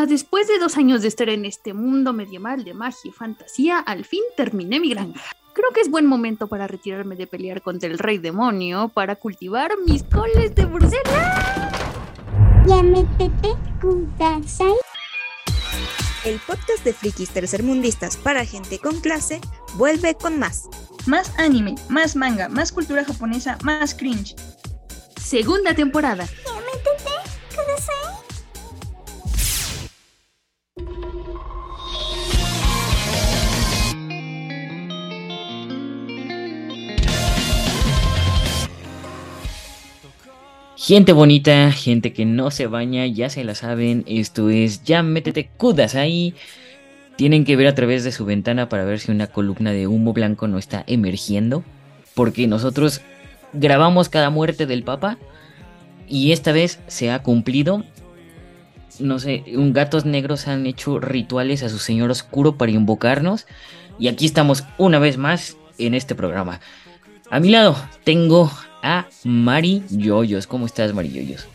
Ah, después de dos años de estar en este mundo medieval de magia y fantasía, al fin terminé mi granja. Creo que es buen momento para retirarme de pelear contra el rey demonio para cultivar mis coles de Bruselas. El podcast de frikis tercermundistas para gente con clase vuelve con más. Más anime, más manga, más cultura japonesa, más cringe. Segunda temporada. Gente bonita, gente que no se baña, ya se la saben, esto es Ya métete cudas ahí. Tienen que ver a través de su ventana para ver si una columna de humo blanco no está emergiendo. Porque nosotros grabamos cada muerte del Papa y esta vez se ha cumplido. No sé, un gatos negros han hecho rituales a su señor oscuro para invocarnos. Y aquí estamos una vez más en este programa. A mi lado tengo a Mari Yoyos. ¿Cómo estás, Mari Yoyos?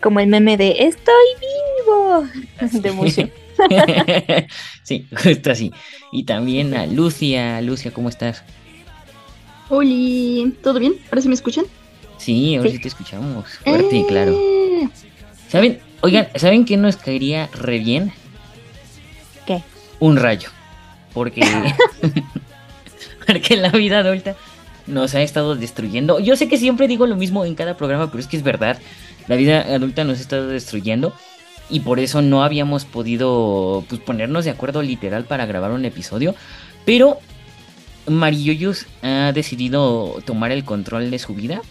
Como el meme de Estoy vivo de mucho. sí, justo así. Y también a Lucia. Lucia, ¿cómo estás? Hola, ¿todo bien? ¿Ahora sí me escuchan? Sí, ahora sí, te escuchamos. Fuerte y claro. Eh. ¿Saben? Oigan, ¿saben qué nos caería re bien? ¿Qué? Un rayo. Porque. porque en la vida adulta nos ha estado destruyendo. Yo sé que siempre digo lo mismo en cada programa, pero es que es verdad. La vida adulta nos ha estado destruyendo. Y por eso no habíamos podido pues, ponernos de acuerdo literal para grabar un episodio. Pero Mariyoyos ha decidido tomar el control de su vida.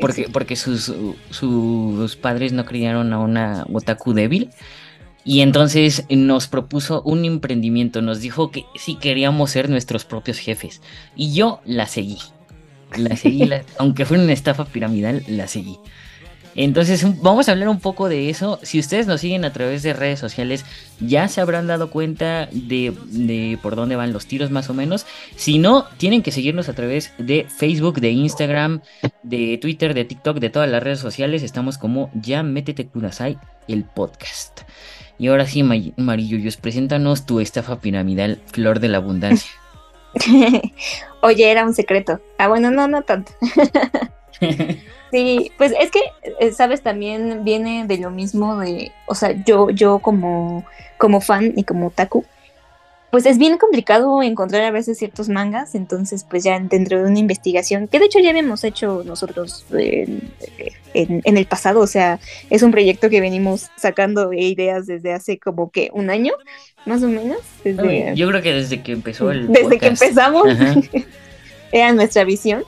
Porque, porque sus, sus padres no criaron a una otaku débil. Y entonces nos propuso un emprendimiento, nos dijo que sí queríamos ser nuestros propios jefes. Y yo la seguí. La seguí, aunque fuera una estafa piramidal, la seguí. Entonces vamos a hablar un poco de eso. Si ustedes nos siguen a través de redes sociales, ya se habrán dado cuenta de, de, por dónde van los tiros más o menos. Si no, tienen que seguirnos a través de Facebook, de Instagram, de Twitter, de TikTok, de todas las redes sociales. Estamos como ya métete Kudasai, el podcast. Y ahora sí, Marilluyos, preséntanos tu estafa piramidal, Flor de la Abundancia. Oye, era un secreto. Ah, bueno, no, no tanto. sí, pues es que, eh, sabes, también viene de lo mismo de, o sea, yo, yo como, como fan y como taku, pues es bien complicado encontrar a veces ciertos mangas, entonces pues ya dentro de una investigación, que de hecho ya habíamos hecho nosotros en, el pasado, o sea, es un proyecto que venimos sacando ideas desde hace como que un año, más o menos. Yo creo que desde que empezó el... Desde que empezamos, era nuestra visión,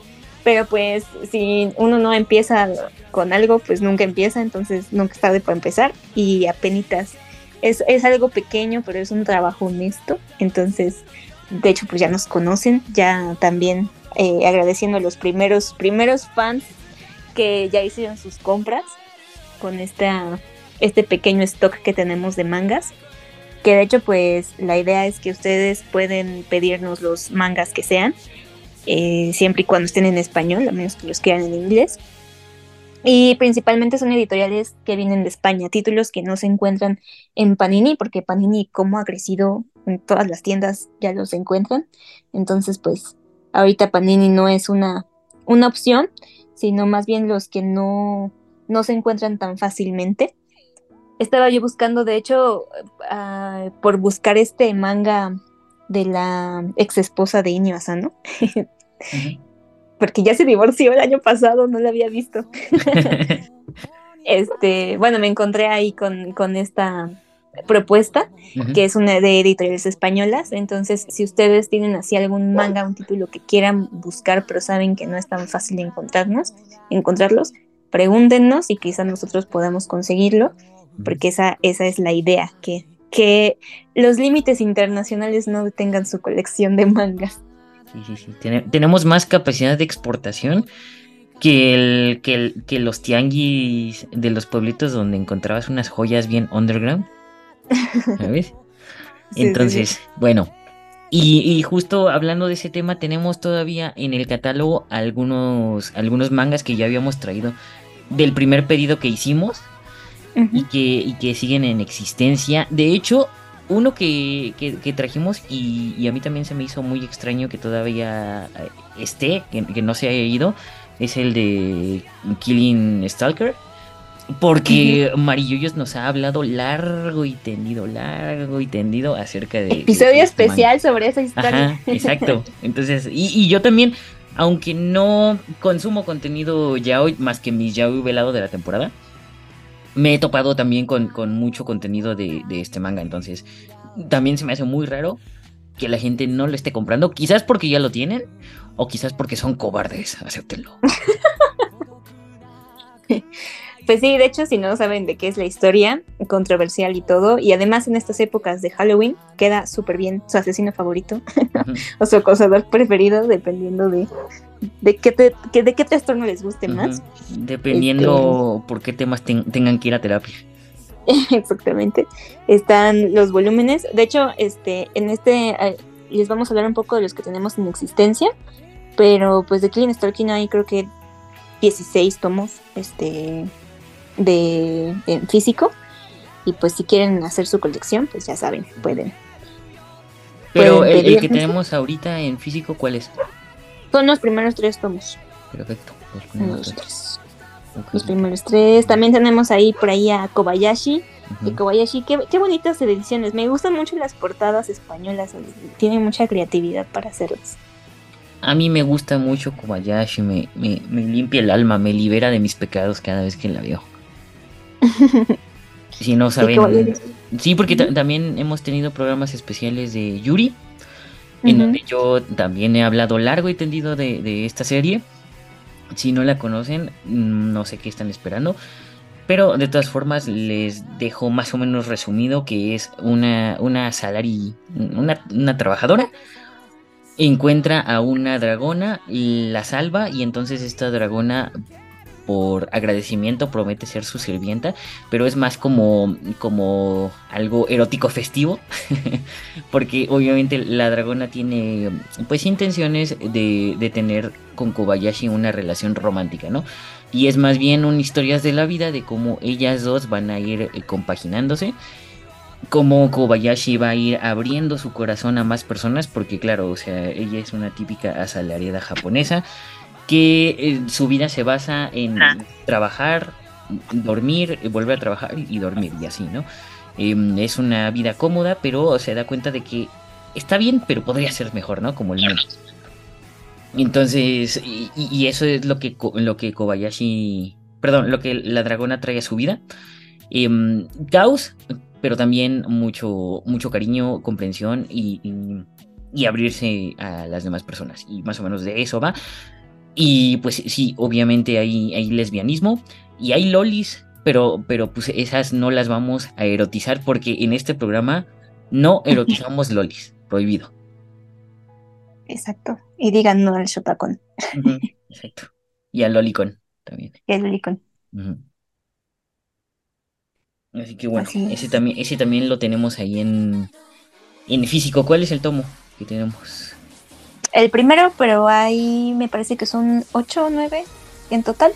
pero pues si uno no empieza con algo, pues nunca empieza, entonces nunca está de para empezar y apenas es, es algo pequeño, pero es un trabajo honesto. Entonces, de hecho, pues ya nos conocen, ya también eh, agradeciendo a los primeros, primeros fans que ya hicieron sus compras con esta, este pequeño stock que tenemos de mangas. Que de hecho, pues la idea es que ustedes pueden pedirnos los mangas que sean, eh, siempre y cuando estén en español, a menos que los quieran en inglés. Y principalmente son editoriales que vienen de España, títulos que no se encuentran en Panini, porque Panini, como ha crecido en todas las tiendas, ya los encuentran. Entonces, pues, ahorita Panini no es una, una opción, sino más bien los que no, no se encuentran tan fácilmente. Estaba yo buscando, de hecho, ah, por buscar este manga de la ex esposa de Inio Asano. porque ya se divorció el año pasado, no la había visto. este, bueno, me encontré ahí con, con esta propuesta, que es una de editoriales españolas. Entonces, si ustedes tienen así algún manga, un título que quieran buscar, pero saben que no es tan fácil encontrarnos, encontrarlos, pregúntenos y quizás nosotros podamos conseguirlo, porque esa, esa es la idea, que, que los límites internacionales no detengan su colección de mangas. Sí, sí, sí. tenemos más capacidad de exportación que, el, que, que los tianguis de los pueblitos donde encontrabas unas joyas bien underground. ¿Sabes? Entonces, bueno. Y, justo hablando de ese tema, tenemos todavía en el catálogo algunos, algunos mangas que ya habíamos traído del primer pedido que hicimos. y, que, y que siguen en existencia. De hecho, uno que, que, trajimos y, a mí también se me hizo muy extraño que todavía eh, esté, que, no se haya ido, es el de Killing Stalker. Porque Marilluyos nos ha hablado largo y tendido, largo y tendido acerca de... Episodio especial sobre esa historia. exacto. Entonces, y, y, yo también, aunque no consumo contenido ya hoy, más que mis ya velado de la temporada, me he topado también con, mucho contenido de, este manga, entonces también se me hace muy raro que la gente no lo esté comprando, quizás porque ya lo tienen o quizás porque son cobardes, acéptenlo. Pues sí, de hecho, si no saben de qué es la historia, controversial y todo, y además en estas épocas de Halloween queda súper bien su asesino favorito o su acosador preferido, dependiendo de, de qué, de qué trastorno les guste más. Dependiendo este, por qué temas tengan que ir a terapia. Exactamente. Están los volúmenes. De hecho, este, en este eh, les vamos a hablar un poco de los que tenemos en existencia. Pero pues de Killing Stalking hay creo que 16 tomos. Este de en físico. Y pues si quieren hacer su colección, pues ya saben, pueden. Pero el, que tenemos ahorita en físico, ¿cuál es? Son los primeros tres tomos. Perfecto. Los primeros tres. Los primeros tres. También tenemos ahí por ahí a Kobayashi. Y Kobayashi, qué, qué, bonitas ediciones. Me gustan mucho las portadas españolas. Tienen mucha creatividad para hacerlas. A mí me gusta mucho Kobayashi. Me, me, me limpia el alma, me libera de mis pecados cada vez que la veo. si no saben. Sí, porque también hemos tenido programas especiales de Yuri, en donde yo también he hablado largo y tendido de, esta serie. Si no la conocen, mm, no sé qué están esperando. Pero de todas formas les dejo más o menos resumido que es una, una salari, una, una trabajadora encuentra a una dragona, la salva y entonces esta dragona por agradecimiento promete ser su sirvienta, pero es más como, como algo erótico festivo, porque obviamente la dragona tiene pues intenciones de, de tener con Kobayashi una relación romántica, ¿no? Y es más bien una historias de la vida de cómo ellas dos van a ir eh, compaginándose cómo Kobayashi va a ir abriendo su corazón a más personas, porque claro, o sea, ella es una típica asalariada japonesa que eh, su vida se basa en ah. trabajar, dormir, volver a trabajar y dormir y así, ¿no? Em, es una vida cómoda, pero se da cuenta de que está bien, pero podría ser mejor, ¿no? Como el mío. Entonces, y, eso es lo que, lo que Kobayashi, perdón, lo que la dragona trae a su vida. Eh, caos, pero también mucho, mucho cariño, comprensión y, y abrirse a las demás personas. Y más o menos de eso va. Y pues sí, obviamente hay, hay lesbianismo y hay lolis, pero, pero pues esas no las vamos a erotizar porque en este programa no erotizamos lolis, prohibido. Exacto. Y digan no al shotacón. exacto. Y al lolicón también. Y al lolicón. Así que bueno, ese también, ese también lo tenemos ahí en, en físico. ¿Cuál es el tomo que tenemos? El primero, pero ahí me parece que son 8 o 9 en total.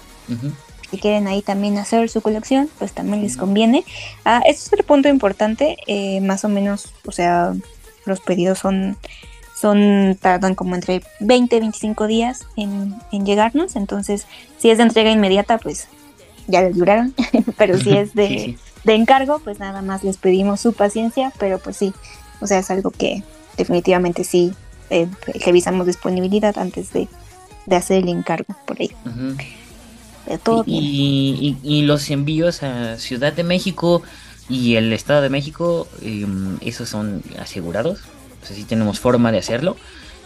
Si quieren ahí también hacer su colección, pues también les conviene. Ah, este es otro punto importante, eh, más o menos, o sea, los pedidos son, son tardan como entre 20 y 25 días en, llegarnos, entonces si es de entrega inmediata, pues ya les duraron, pero si es de, de encargo, pues nada más les pedimos su paciencia, pero pues sí, o sea, es algo que definitivamente sí eh, revisamos disponibilidad antes de, hacer el encargo por ahí. todo y, Y, los envíos a Ciudad de México y el Estado de México, em, esos son asegurados. O sea, sí tenemos forma de hacerlo.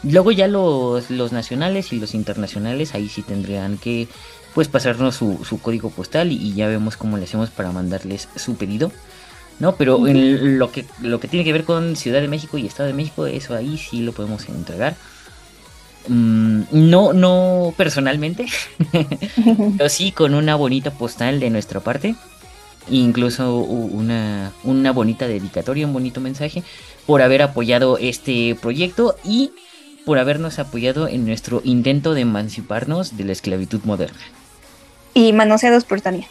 Luego ya los, los nacionales y los internacionales, ahí sí tendrían que pues pasarnos su, su código postal y, ya vemos cómo le hacemos para mandarles su pedido. ¿No? Pero en lo que, lo que tiene que ver con Ciudad de México y Estado de México, eso ahí sí lo podemos entregar. Mm, no, no personalmente, pero sí con una bonita postal de nuestra parte. Incluso una, una bonita dedicatoria, un bonito mensaje por haber apoyado este proyecto y por habernos apoyado en nuestro intento de emanciparnos de la esclavitud moderna. Y manoseados por Tania.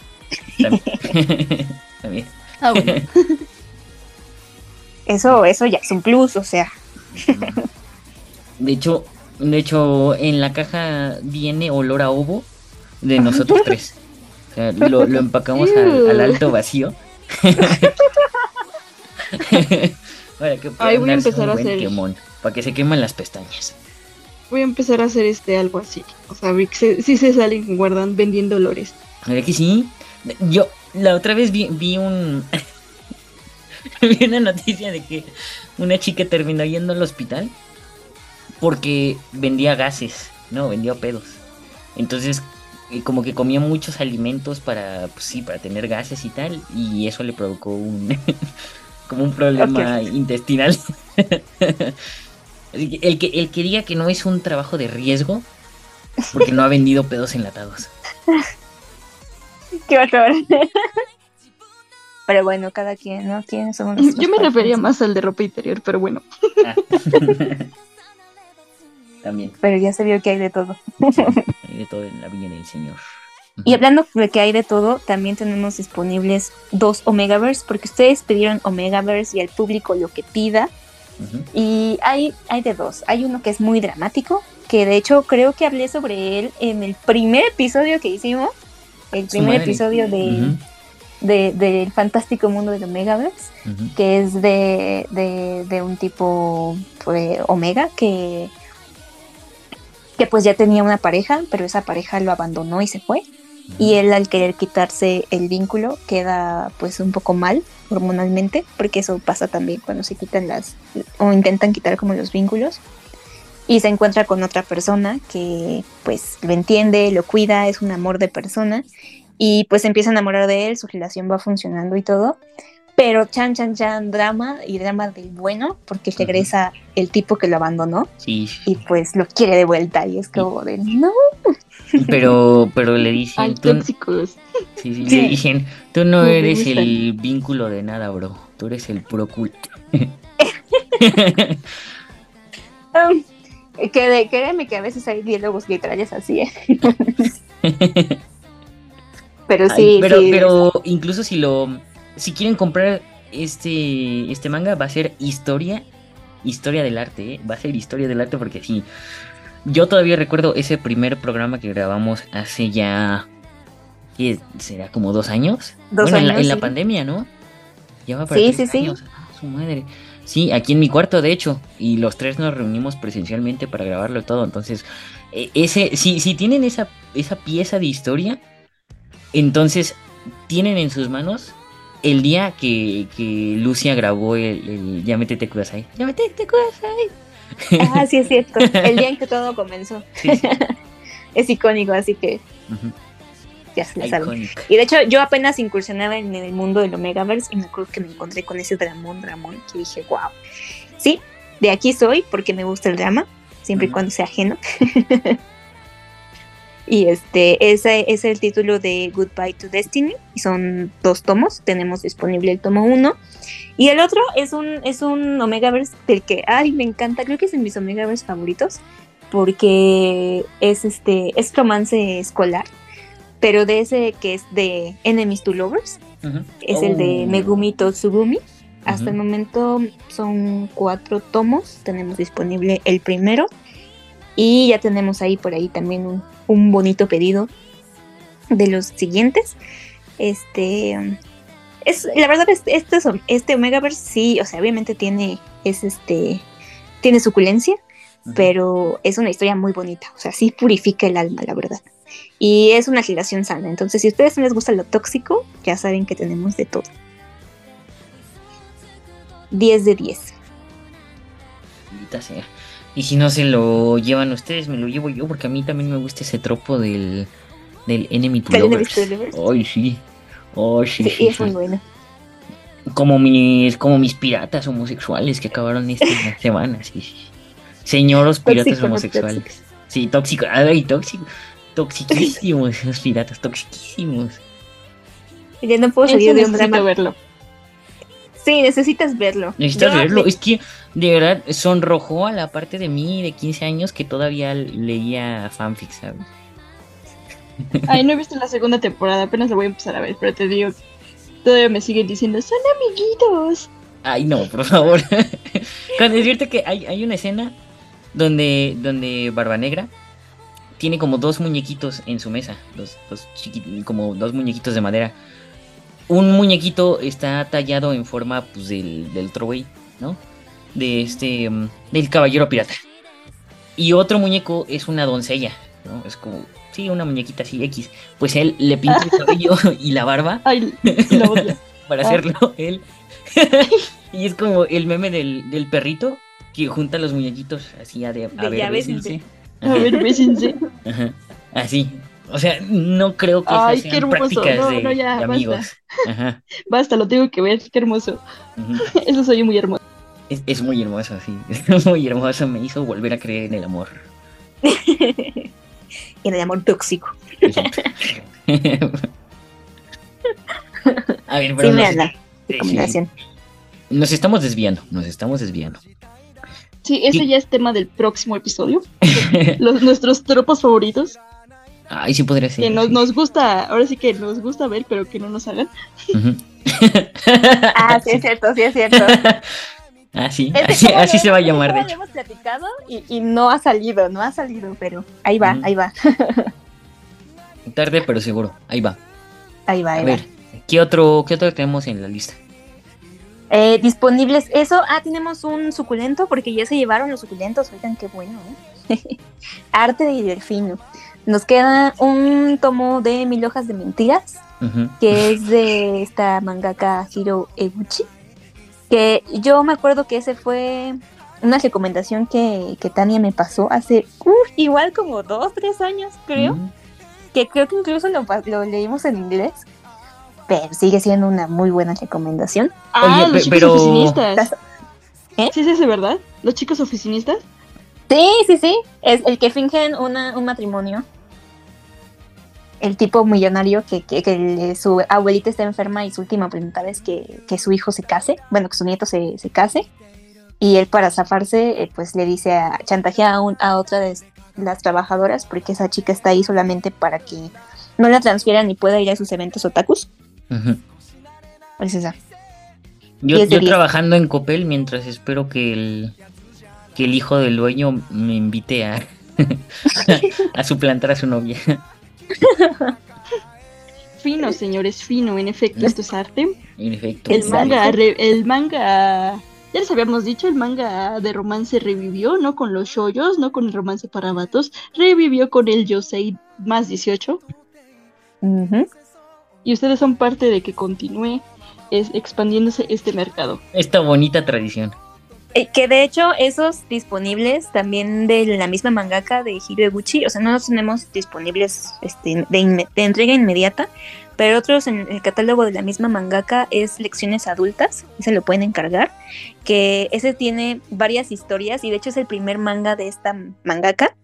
también. Ah, bueno. Eso, eso ya es un plus, o sea. De hecho, de hecho, en la caja viene olor a ovo de nosotros tres. O sea, lo, lo empacamos al, al alto vacío. Para que Ay, voy a empezar un a buen hacer- quemón, para que se quemen las pestañas. Voy a empezar a hacer este algo así. O sea, que se- sí se salen guardan vendiendo olores. ¿Verdad que sí? Yo la otra vez vi, vi un vi una noticia de que una chica terminó yendo al hospital porque vendía gases, no, vendía pedos. Entonces, eh, como que comía muchos alimentos para, pues sí, para tener gases y tal, y eso le provocó un como un problema intestinal. El que el que diga que no es un trabajo de riesgo porque no ha vendido pedos enlatados. Qué horror. Pero bueno, cada quien, ¿no? ¿Quiénes somos nuestros Yo me refería más al de ropa interior, pero bueno. Ah. También. Pero ya se vio que hay de todo. Hay de todo en la viña del Señor. Y hablando de que hay de todo, también tenemos disponibles dos Omegaverse, porque ustedes pidieron Omegaverse y al público lo que pida. Y hay, hay de dos. Hay uno que es muy dramático, que de hecho creo que hablé sobre él en el primer episodio que hicimos. El primer episodio de, Ujú, de- del fantástico mundo del Omegaverse, ujú. que es de, de, de un tipo pues, Omega que, que pues ya tenía una pareja, pero esa pareja lo abandonó y se fue. Y él al querer quitarse el vínculo queda pues un poco mal hormonalmente, porque eso pasa también cuando se quitan las o intentan quitar como los vínculos. Y se encuentra con otra persona que pues lo entiende, lo cuida, es un amor de persona y pues se empieza a enamorar de él, su relación va funcionando y todo. Pero chan chan chan drama y drama del bueno, porque regresa el tipo que lo abandonó Sí, y pues lo quiere de vuelta y es como de no, pero, pero le dicen, Ay, tú, tóxicos. sí, sí, Sí. le dicen, tú no me eres gustan. el vínculo de nada, bro. Tú eres el puro culto. Um, que de, créeme que a veces hay diálogos literales así, ¿eh? Pero Ay, sí, pero, sí. pero incluso si lo, si quieren comprar este, este manga, va a ser historia, historia del arte, ¿eh? va a ser historia del arte porque sí. Yo todavía recuerdo ese primer programa que grabamos hace ya, ¿qué será? Como dos años. Dos bueno, en, la, años, en la sí. pandemia, ¿no? Ya va para Sí, tres sí, sí. años. Ah, su madre. Sí, aquí en mi cuarto, de hecho, y los tres nos reunimos presencialmente para grabarlo todo. Entonces, e- ese, si, si tienen esa, esa pieza de historia, entonces tienen en sus manos el día que, que Lucia grabó el, el Yametete Kudasai. Yametete Kudasai. Ah, sí es cierto. El día en que todo comenzó. Sí, sí. Es icónico, así que. Ya se la saben. Y de hecho, yo apenas incursionaba en el mundo del Omegaverse y me acuerdo que me encontré con ese dramón, dramón, que dije, wow. Sí, de aquí soy porque me gusta el drama, siempre y Ujú. cuando sea ajeno. y este, ese es el título de Goodbye to Destiny, y son dos tomos, tenemos disponible el tomo uno. Y el otro es un, es un Omegaverse del que, ay, me encanta, creo que es de mis Omegaverse favoritos, porque es este, es romance escolar pero de ese que es de Enemies to Lovers, es el de Oh. Megumi Totsugumi. Hasta el momento son cuatro tomos, tenemos disponible el primero y ya tenemos ahí por ahí también un, un bonito pedido de los siguientes. Este es la verdad es- este, es- este Omegaverse sí, o sea, obviamente tiene es este tiene suculencia, Ujú. pero es una historia muy bonita, o sea, sí purifica el alma, la verdad. Y es una relación sana, entonces si a ustedes no les gusta lo tóxico, ya saben que tenemos de todo. 10 de 10. Maldita sea. Y si no se lo llevan ustedes, me lo llevo yo, porque a mí también me gusta ese tropo del, del Enemy to Lovers. Ay, sí. Ay, sí, Sí, sí, es sí. muy bueno. Como mis, como mis piratas homosexuales que acabaron esta semana, sí, sí. Señoros piratas Tóxico, homosexuales. Sí, tóxico. Ay, tóxico. Toxiquísimos esos piratas, toxiquísimos. Ya no puedo salir de un necesito drama. verlo. Sí, necesitas verlo. Necesitas Yo verlo. Es que de verdad sonrojó a la parte de mí de 15 años que todavía leía fanfics, ¿sabes? Ay, no he visto la segunda temporada, apenas la voy a empezar a ver, pero te digo, todavía me siguen diciendo, son amiguitos. Ay, no, por favor. Con decirte que hay, hay una escena donde, donde Barba Negra tiene como dos muñequitos en su mesa. Dos, dos como dos muñequitos de madera. Un muñequito está tallado en forma pues, del, del Trowey, ¿no? De este. mm, del caballero pirata. Y otro muñeco es una doncella, ¿no? Es como. Sí, una muñequita así X. Pues él le pinta el cabello y la barba Ay, la para Ah. hacerlo él. y es como el meme del, del perrito que junta los muñequitos así a, de, a De ver, bésense. A ver, bésense. Ajá, Así. O sea, no creo que Ay, esas qué sean hermoso. prácticas No, de, no, ya, de basta. amigos. Ajá. Basta, lo tengo que ver, qué hermoso. Eso soy muy hermoso. Es, es muy hermoso, sí. Es muy hermoso. Me hizo volver a creer en el amor. y en el amor tóxico. A ver, pero Sí, sí, Recomendación. nos estamos desviando. Nos estamos desviando. Sí, ese ya es tema del próximo episodio. Los, nuestros tropos favoritos. Ay, sí podría ser. que nos, sí. nos gusta, ahora sí que nos gusta ver, pero que no nos hagan. Ah, sí es cierto, sí es cierto. Ah, sí, Ese así, así se va a llamar, de hecho. hemos platicado y, y no ha salido, no ha salido, pero ahí va, ahí va, Tarde, pero seguro. Ahí va. ahí va, A ahí ver, va. ¿qué otro, ¿qué otro tenemos en la lista? Eh, disponibles, eso, ah, tenemos un suculento porque ya se llevaron los suculentos, oigan qué bueno, ¿eh? Arte de Delfino. Nos queda un tomo de Mil hojas de mentiras, que es de esta mangaka Hiro Eguchi, que yo me acuerdo que ese fue una recomendación que, que Tania me pasó hace uf, igual como dos, tres años, creo, que creo que incluso lo leímos en inglés, pero sigue siendo una muy buena recomendación. Ah, Oye, los chicos pero- oficinistas. ¿Eh? Sí, es ese, ¿verdad? Los chicos oficinistas. Sí, sí, sí, es el que fingen una, un matrimonio. El tipo millonario que, que, que su abuelita está enferma y su última voluntad es que, que su hijo se case, bueno, que su nieto se, se case. Y él para zafarse, eh, pues le dice, a, chantajea a, un- a otra de las trabajadoras, porque esa chica está ahí solamente para que no la transfieran y pueda ir a sus eventos otakus. Ujú. Es esa. Yo, 10 de yo 10. trabajando en Copel mientras espero que el, que el hijo del dueño me invite a, a suplantar a su novia. Fino, señores, fino. En efecto, esto es arte. En efecto. El manga, re- el manga, ya les habíamos dicho, el manga de romance revivió, no con los shoyos, no con el romance para vatos, revivió con el Yosei más 18. Ujú. Y ustedes son parte de que continúe es, expandiéndose este mercado. Esta bonita tradición. Eh, que de hecho esos disponibles también de la misma mangaka de Hiro Eguchi, o sea, no los tenemos disponibles este, de, inme- de entrega inmediata, pero otros en el catálogo de la misma mangaka es Lecciones Adultas, y se lo pueden encargar, que ese tiene varias historias y de hecho es el primer manga de esta mangaka,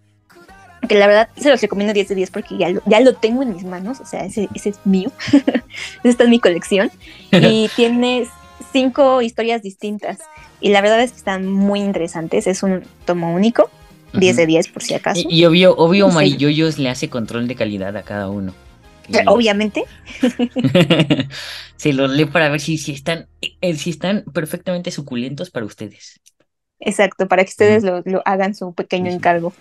que la verdad se los recomiendo 10 de 10 porque ya lo, ya lo tengo en mis manos, o sea, ese, ese es mío, está en mi colección, y tiene cinco historias distintas. Y la verdad es que están muy interesantes. Es un tomo único, 10 de 10 por si acaso. Y, y obvio, obvio Sí. Le hace control de calidad a cada uno. Eh, Obviamente. Se los lee para ver si, si están eh, si están perfectamente suculentos para ustedes. Exacto, para que ustedes lo, lo hagan su pequeño encargo.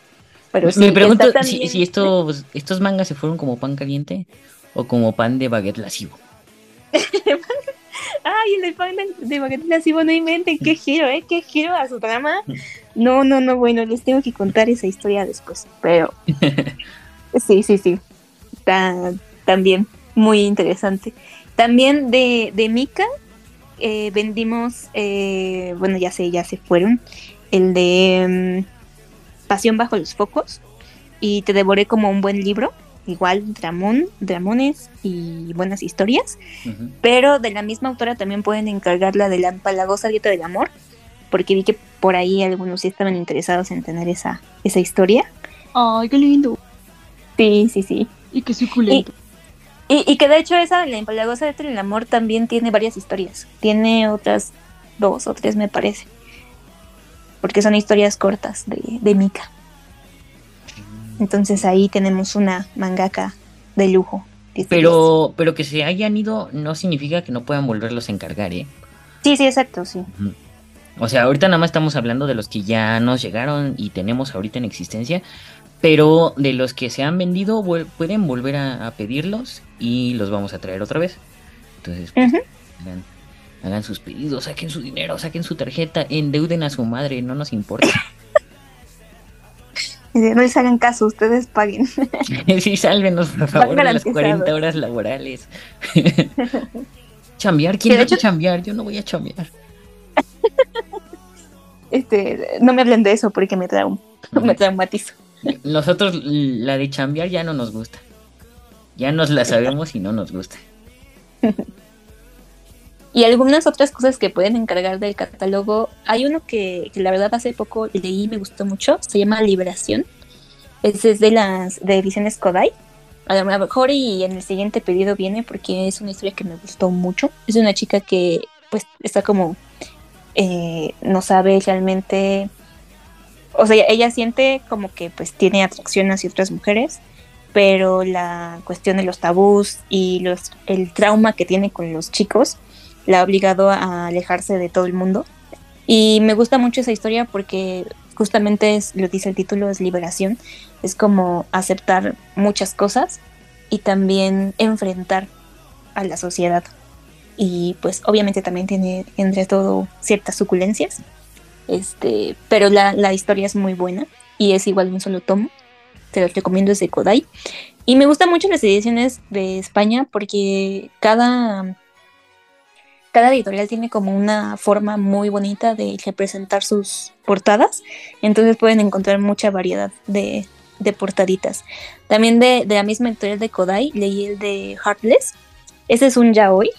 Pero sí, Me pregunto si, estos, estos mangas se fueron como pan caliente o como pan de baguette lascivo. Ay, el de pan de- Baguette Lascivo, no inventen, qué giro, ¿eh? Qué giro a su trama. No, no, no, bueno, les tengo que contar esa historia después. Pero sí, sí, sí. Está también muy interesante. También de, de Mika eh, vendimos, eh, bueno, ya sé, ya se fueron, el de mm, Pasión bajo los focos. Y te devoré como un buen libro. Igual, dramón, dramones y buenas historias pero de la misma autora también pueden encargar la de la empalagosa dieta del amor, porque vi que por ahí algunos sí estaban interesados en tener esa, esa historia. Ay, qué lindo. Sí, sí, sí. Y qué suculento. Y, y que de hecho esa, la empalagosa dieta del amor, también tiene varias historias. Tiene otras dos o tres, me parece. Porque son historias cortas de, de Mika. Entonces ahí tenemos una mangaka de lujo 10 de Pero, pero que se hayan ido no significa que no puedan volverlos a encargar, ¿eh? 10. Sí, sí, exacto, sí. O sea, ahorita nada más estamos hablando de los que ya nos llegaron y tenemos ahorita en existencia, pero de los que se han vendido vuel- pueden volver a, a pedirlos y los vamos a traer otra vez. Entonces, pues, hagan, hagan sus pedidos, saquen su dinero, saquen su tarjeta, endeuden a su madre, no nos importa. Y No les hagan caso, ustedes paguen. sí, sálvenos, por favor, de las garantizados. 40 horas laborales. chambear, ¿quién va a hecho- chambear? Yo no voy a chambear. Este, no me hablen de eso porque me, traum me traumatizo. Nosotros la de chambear ya no nos gusta. Ya nos la sabemos y no nos gusta. Y algunas otras cosas que pueden encargar del catálogo. Hay uno que, la verdad hace poco leí y me gustó mucho. Se llama Liberación. Ese es de las de ediciones Kodai. A lo mejor y en el siguiente pedido viene porque es una historia que me gustó mucho. Es una chica que pues está como eh, no sabe realmente, o sea, ella siente como que pues tiene atracción hacia otras mujeres, pero la cuestión de los tabús y los el trauma que tiene con los chicos la ha obligado a alejarse de todo el mundo. Y me gusta mucho esa historia porque justamente es, lo dice el título, es liberación. Es como aceptar muchas cosas y también enfrentar a la sociedad. Y pues obviamente también tiene entre todo ciertas suculencias. Este, pero la, la historia es muy buena y es igual un solo tomo. Te lo recomiendo es de Kodai. Y me gustan mucho las ediciones de España porque cada, cada editorial tiene como una forma muy bonita de representar sus portadas. Entonces pueden encontrar mucha variedad de, de portaditas. También de, de la misma editorial de Kodai leí el de Heartless. Ese es un yaoi.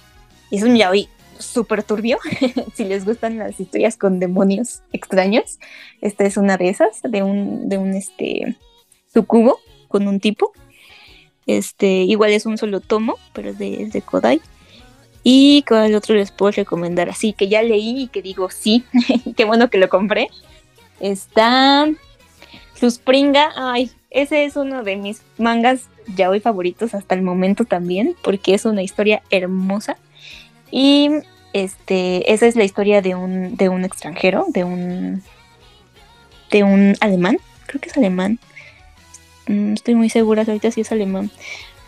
Es un yaoi súper turbio. si les gustan las historias con demonios extraños, esta es una de esas, de un, de un este sucubo con un tipo. Este, igual es un solo tomo, pero es de, es de Kodai. Y cuál otro les puedo recomendar, así que ya leí y que digo sí, qué bueno que lo compré. Está Suspringa, ay, ese es uno de mis mangas ya hoy favoritos hasta el momento también, porque es una historia hermosa. Y este, esa es la historia de un, de un extranjero, de un, de un alemán, creo que es alemán. No estoy muy segura si ahorita sí es alemán.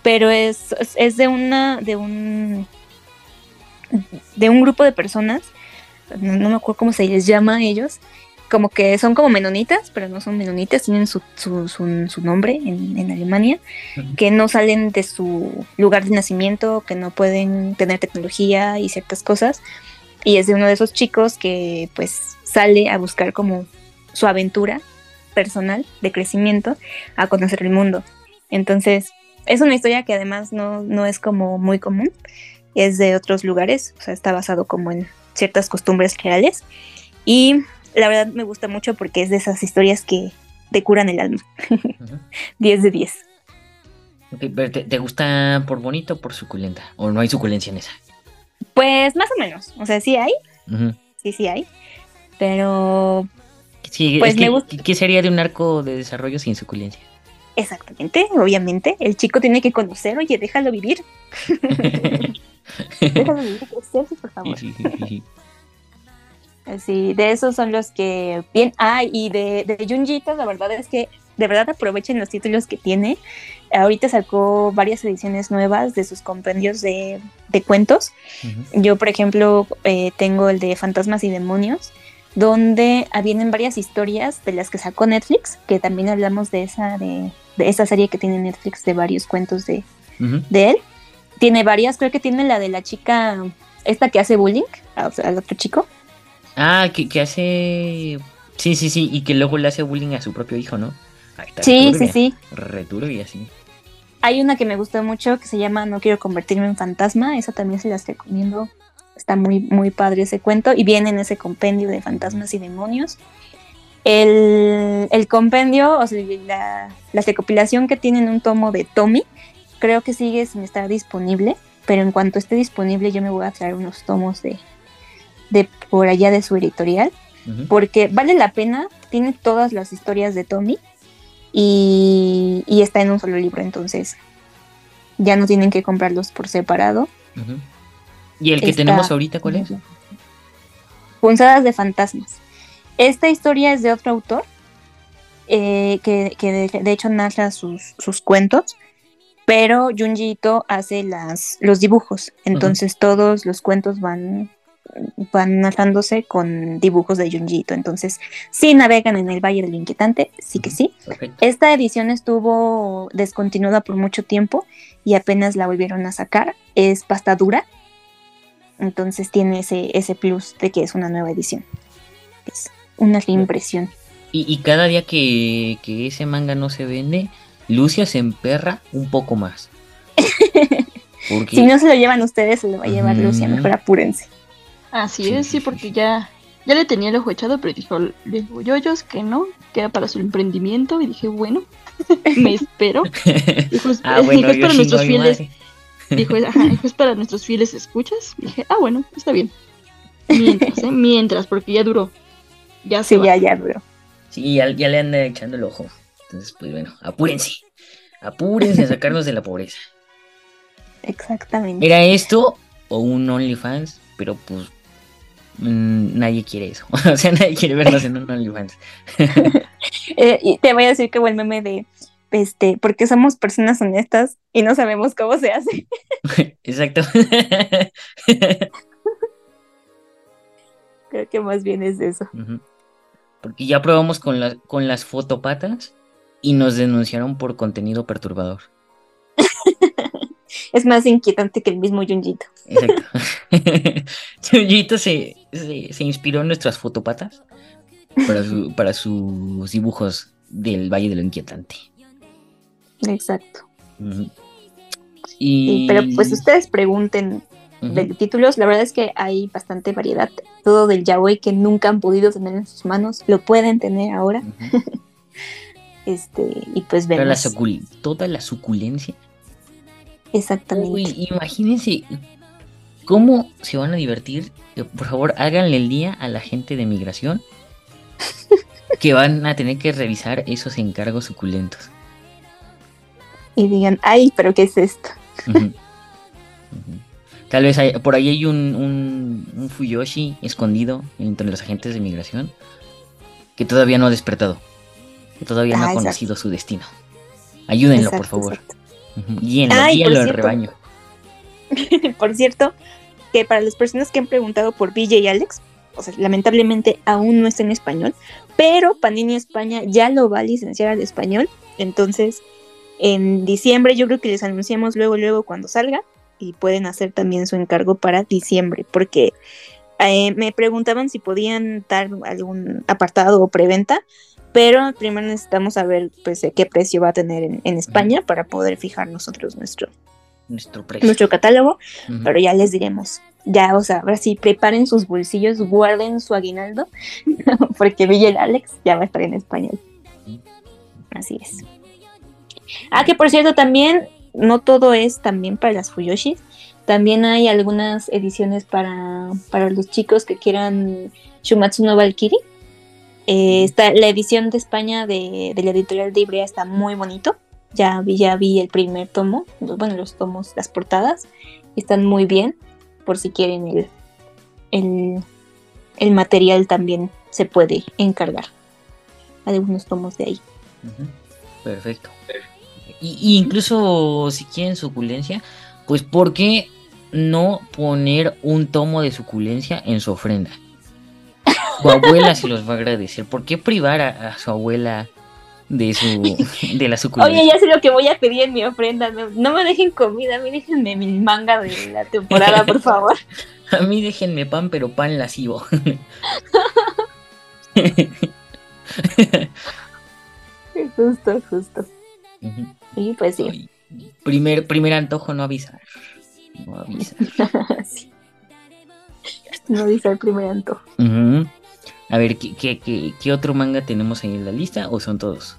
Pero es- es de una, de un, de un grupo de personas, no, no me acuerdo cómo se les llama a ellos, como que son como menonitas, pero no son menonitas, tienen su, su, su- su nombre en, en Alemania, que no salen de su lugar de nacimiento, que no pueden tener tecnología y ciertas cosas. Y es de uno de esos chicos que pues sale a buscar como su aventura personal de crecimiento a conocer el mundo. Entonces, es una historia que además no, no es como muy común, es de otros lugares, o sea, está basado como en ciertas costumbres reales. Y la verdad me gusta mucho porque es de esas historias que te curan el alma. Ujú. 10 de 10. Ok, pero ¿te, te gusta por bonito o por suculenta? ¿O no hay suculencia en esa? Pues más o menos, o sea, sí hay, Ujú. sí, sí hay, pero Sí, Pues es me que, gusta- ¿qué sería de un arco de desarrollo sin suculencia? exactamente, obviamente, el chico tiene que conocer, oye, déjalo vivir, déjalo vivir, crecer, por favor. Sí, de esos son los que bien. Ah, y de, de Junjito, la verdad es que de verdad aprovechen los títulos que tiene. Ahorita sacó varias ediciones nuevas de sus compendios de, de cuentos. Yo, por ejemplo, eh, tengo el de Fantasmas y Demonios, donde vienen varias historias de las que sacó Netflix, que también hablamos de esa, de, de esa serie que tiene Netflix de varios cuentos de, de él. Tiene varias, creo que tiene la de la chica, esta que hace bullying al al otro chico. Ah, que, que hace... Sí, sí, sí, y que luego le hace bullying a su propio hijo, ¿no? Ahí está Sí, sí, sí. Returbia, sí. Hay una que me gustó mucho que se llama No quiero convertirme en fantasma. Esa también se las recomiendo. Está muy, muy padre ese cuento. Y viene en ese compendio de fantasmas y demonios. El, el compendio, o sea, la, la recopilación que tiene en un tomo de Tommy, creo que sigue sin estar disponible. Pero en cuanto esté disponible, yo me voy a traer unos tomos de, de por allá de su editorial porque vale la pena, tiene todas las historias de Tommy y, y está en un solo libro, entonces ya no tienen que comprarlos por separado. ¿Y el que Está- tenemos ahorita cuál es? Punzadas de fantasmas. Esta historia es de otro autor, eh, que, que de, de hecho narra sus, sus cuentos, pero Junji Ito hace las, los dibujos. Entonces todos los cuentos van, van narrándose con dibujos de Junji Ito. Entonces, sí navegan en el Valle del Inquietante, sí que sí. Perfecto. Esta edición estuvo descontinuada por mucho tiempo y apenas la volvieron a sacar. Es pasta dura. Entonces tiene ese, ese plus de que es una nueva edición. Es una reimpresión. Y, y cada día que, que ese manga no se vende, Lucia se emperra un poco más. Porque Si no se lo llevan ustedes, se lo va a llevar Ujú. Lucia. Mejor apúrense. Así Sí, es, sí, porque ya, ya le tenía el ojo echado, pero dijo, le dijo Yoyos que no, que era para su emprendimiento, y dije, bueno, me espero. Dijo, es, ah, bueno, dijo, es yo para nuestros fieles, dijo, ajá, dijo, es para nuestros fieles escuchas. Dije, ah, bueno, está bien. Mientras, ¿eh? Mientras, porque ya duró. Ya se Sí, va. ya, ya, bro. Sí, ya, ya le anda echando el ojo. Entonces, pues bueno, apúrense. Apúrense a sacarnos de la pobreza. Exactamente. ¿Era esto o un OnlyFans? Pero pues mm, nadie quiere eso. o sea, nadie quiere vernos en un OnlyFans. Eh, y te voy a decir que fue el meme de, este, porque somos personas honestas y no sabemos cómo se hace. Exacto. Creo que más bien es eso. Porque ya probamos con, las con las fotopatas y nos denunciaron por contenido perturbador. Es más inquietante que el mismo Junjito. Exacto. Chuyito se, se, se inspiró en nuestras fotopatas para, su- para sus dibujos del Valle de lo Inquietante. Exacto. Y... pero pues ustedes pregunten de títulos, la verdad es que hay bastante variedad. Todo del yaoi que nunca han podido tener en sus manos, lo pueden tener ahora. Ujú. Este, y pues la vemos. sucul- toda la suculencia. Exactamente. Uy, imagínense cómo se van a divertir. Eh, Por favor, háganle el día a la gente de migración que van a tener que revisar esos encargos suculentos. Y digan, ay, pero ¿qué es esto? Tal vez hay- por ahí hay un, un, un Fuyoshi escondido entre los agentes de migración que todavía no ha despertado, que todavía no Ah, ha exacto. conocido su destino. Ayúdenlo, por favor. Guíenlo, guíenlo al rebaño. Por cierto, que para las personas que han preguntado por BJ y Alex, o sea, lamentablemente aún no está en español, pero Panini España ya lo va a licenciar al español. Entonces, en diciembre yo creo que les anunciamos luego, luego cuando salga y pueden hacer también su encargo para diciembre, porque eh, me preguntaban si podían dar algún apartado o preventa, pero primero necesitamos saber pues qué precio va a tener en, en España para poder fijar nosotros nuestro, Nuestro precio. nuestro catálogo pero ya les diremos. Ya, o sea, ahora sí, preparen sus bolsillos, guarden su aguinaldo, porque Villa el Alex ya va a estar en español. Así es. Ah, que por cierto, también, no todo es también para las Fuyoshis. También hay algunas ediciones para, para los chicos que quieran Shumatsu no Valkyrie. Eh, está, la edición de España de, de la editorial de Ibrea está muy bonito. Ya vi, ya vi el primer tomo, bueno, los tomos, las portadas están muy bien. Por si quieren el, el, el material también se puede encargar. Algunos tomos de ahí. Perfecto. Y, y incluso si quieren suculencia, pues ¿por qué no poner un tomo de suculencia en su ofrenda? Su abuela se los va a agradecer. ¿Por qué privar a, a su abuela de su de la suculencia? Oye, ya sé lo que voy a pedir en mi ofrenda. No, no me dejen comida, a mí déjenme mi manga de la temporada, por favor. A mí déjenme pan, pero pan lascivo. justo, justo. Y pues sí. Primer, primer antojo, no avisar. No avisar. Sí. No dice el primer antojo. A ver, ¿qué, qué, qué, qué otro manga tenemos ahí en la lista o son todos?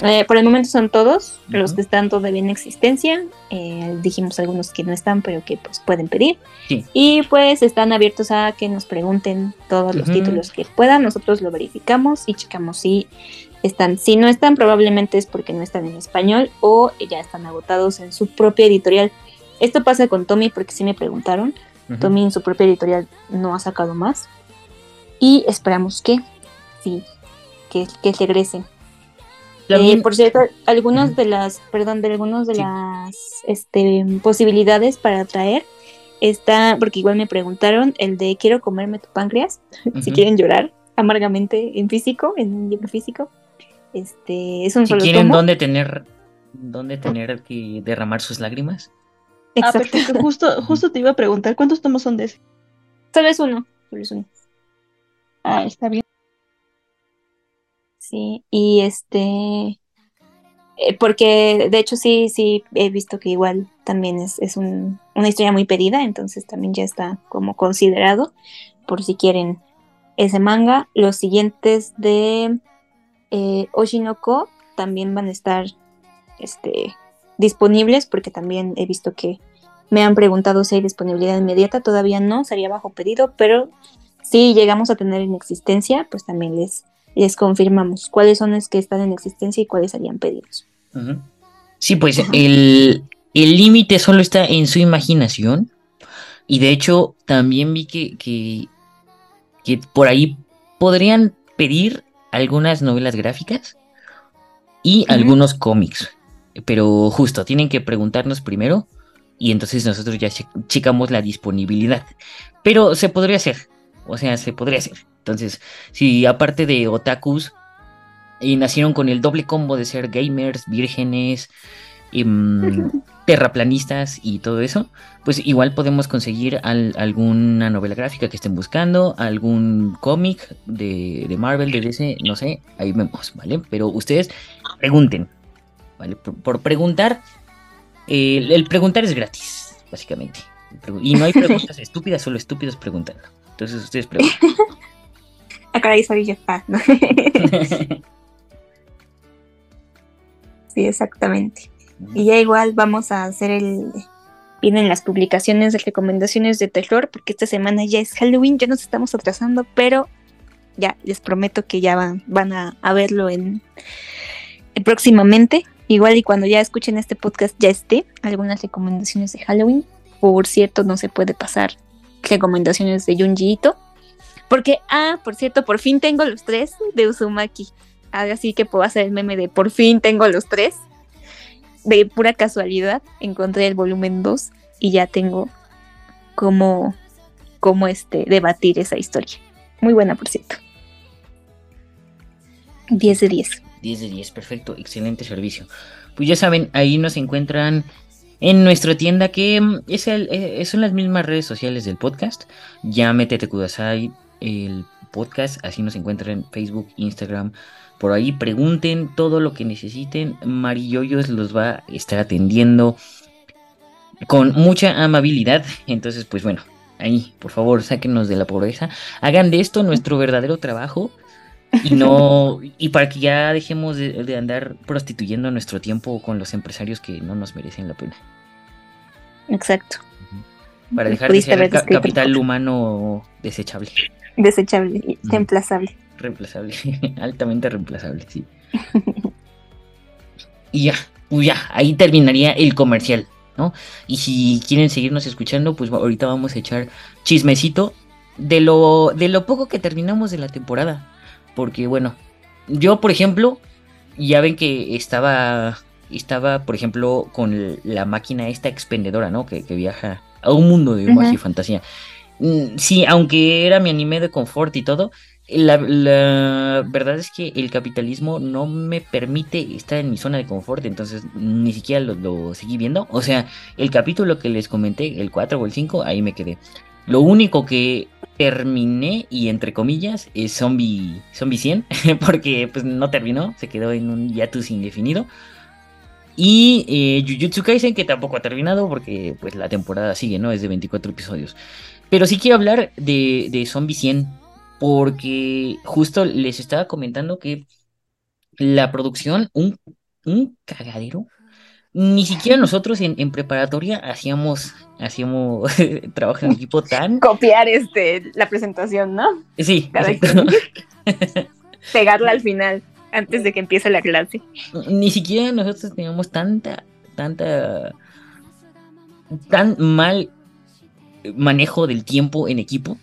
Eh, por el momento son todos los que están todavía en existencia. Eh, dijimos algunos que no están, pero que pues pueden pedir. Sí. Y pues están abiertos a que nos pregunten todos los títulos que puedan. Nosotros lo verificamos y checamos si están. Si no están, probablemente es porque no están en español o ya están agotados en su propia editorial. Esto pasa con Tommy porque sí me preguntaron. En su propia editorial no ha sacado más. Y esperamos que sí, que, que regresen. También- Eh, por cierto, algunas de las, perdón, de algunas de Sí. las este, posibilidades para traer está, porque igual me preguntaron, el de quiero comerme tu páncreas, si quieren llorar amargamente en físico, en un libro físico. Este, es un si solo quieren tomo. dónde tener dónde tener que derramar sus lágrimas. Ah, Exacto. perfecto. Justo, justo te iba a preguntar, ¿cuántos tomos son de ese? Solo es uno, solo es uno. Ah, está bien. Sí, y este, eh, porque de hecho sí, sí he visto que igual también es, es un- una historia muy pedida, entonces también ya está como considerado por si quieren ese manga. Los siguientes de eh, Oshinoko también van a estar este, disponibles porque también he visto que me han preguntado si hay disponibilidad inmediata, todavía no, sería bajo pedido, pero si llegamos a tener en existencia, pues también les, les confirmamos cuáles son los que están en existencia y cuáles harían pedidos. Sí, pues el el límite solo está en su imaginación. Y de hecho, también vi que, que, que por ahí podrían pedir algunas novelas gráficas y algunos cómics. Pero justo, tienen que preguntarnos primero y entonces nosotros ya che- checamos la disponibilidad. Pero se podría hacer, o sea, se podría hacer. Entonces, si aparte de otakus, y nacieron con el doble combo de ser gamers, vírgenes, em, terraplanistas y todo eso, pues igual podemos conseguir al- alguna novela gráfica que estén buscando, algún cómic de, de Marvel, de DC, no sé, ahí vemos, ¿vale? Pero ustedes pregunten, ¿vale? Por, por preguntar, eh, el, preguntar es gratis, básicamente. Y no hay preguntas estúpidas, solo estúpidos preguntando. Entonces ustedes pregunten. Ah, caray, soy yo. Ah, no. sí, exactamente. Y ya igual vamos a hacer el... Vienen las publicaciones de recomendaciones de terror, porque esta semana ya es Halloween, ya nos estamos atrasando, pero ya les prometo que ya van, van a, a verlo en próximamente. Igual y cuando ya escuchen este podcast ya esté algunas recomendaciones de Halloween. Por cierto, no se puede pasar recomendaciones de Junji Ito. Porque, ah, por cierto, por fin tengo los tres de Uzumaki. Así que puedo hacer el meme de por fin tengo los tres. De pura casualidad encontré el volumen 2 y ya tengo cómo, cómo este, debatir esa historia. Muy buena, por cierto. 10 de 10. 10 de 10, perfecto, excelente servicio. Pues ya saben, ahí nos encuentran en nuestra tienda que mm, es el, eh, son las mismas redes sociales del podcast. Ya métete Kudasai, el podcast, así nos encuentran en Facebook, Instagram. Por ahí pregunten todo lo que necesiten. Marilloyos los va a estar atendiendo con mucha amabilidad. Entonces, pues bueno, ahí, por favor, sáquenos de la pobreza. Hagan de esto nuestro verdadero trabajo. Y no, y para que ya dejemos de, de andar prostituyendo nuestro tiempo con los empresarios que no nos merecen la pena. Exacto. Para dejar de ser ca- capital humano desechable, Desechable y reemplazable. reemplazable, altamente reemplazable, sí. Y ya, pues ya, ahí terminaría el comercial, ¿no? Y si quieren seguirnos escuchando, pues ahorita vamos a echar chismecito de lo, de lo poco que terminamos de la temporada. Porque bueno, yo por ejemplo, ya ven que estaba, estaba por ejemplo con la máquina esta expendedora, ¿no? Que, que viaja a un mundo de magia y fantasía. Mm, Sí, aunque era mi anime de confort y todo, la, la verdad es que el capitalismo no me permite estar en mi zona de confort, entonces ni siquiera lo, lo seguí viendo. O sea, el capítulo que les comenté, el 4 o el 5, ahí me quedé. Lo único que terminé, y entre comillas, es Zombie, Zombie 100, porque pues no terminó, se quedó en un hiatus indefinido. Y eh, Jujutsu Kaisen, que tampoco ha terminado, porque pues la temporada sigue, ¿no? Es de 24 episodios. Pero sí quiero hablar de, de Zombie 100, porque justo les estaba comentando que la producción, un, un cagadero. Ni siquiera nosotros en, en preparatoria hacíamos, hacíamos trabajo en equipo tan... Copiar este, la presentación, ¿no? Sí, Cada. Pegarla al final. antes de que empiece la clase. Ni siquiera nosotros teníamos tanta, tanta, tan mal manejo del tiempo en equipo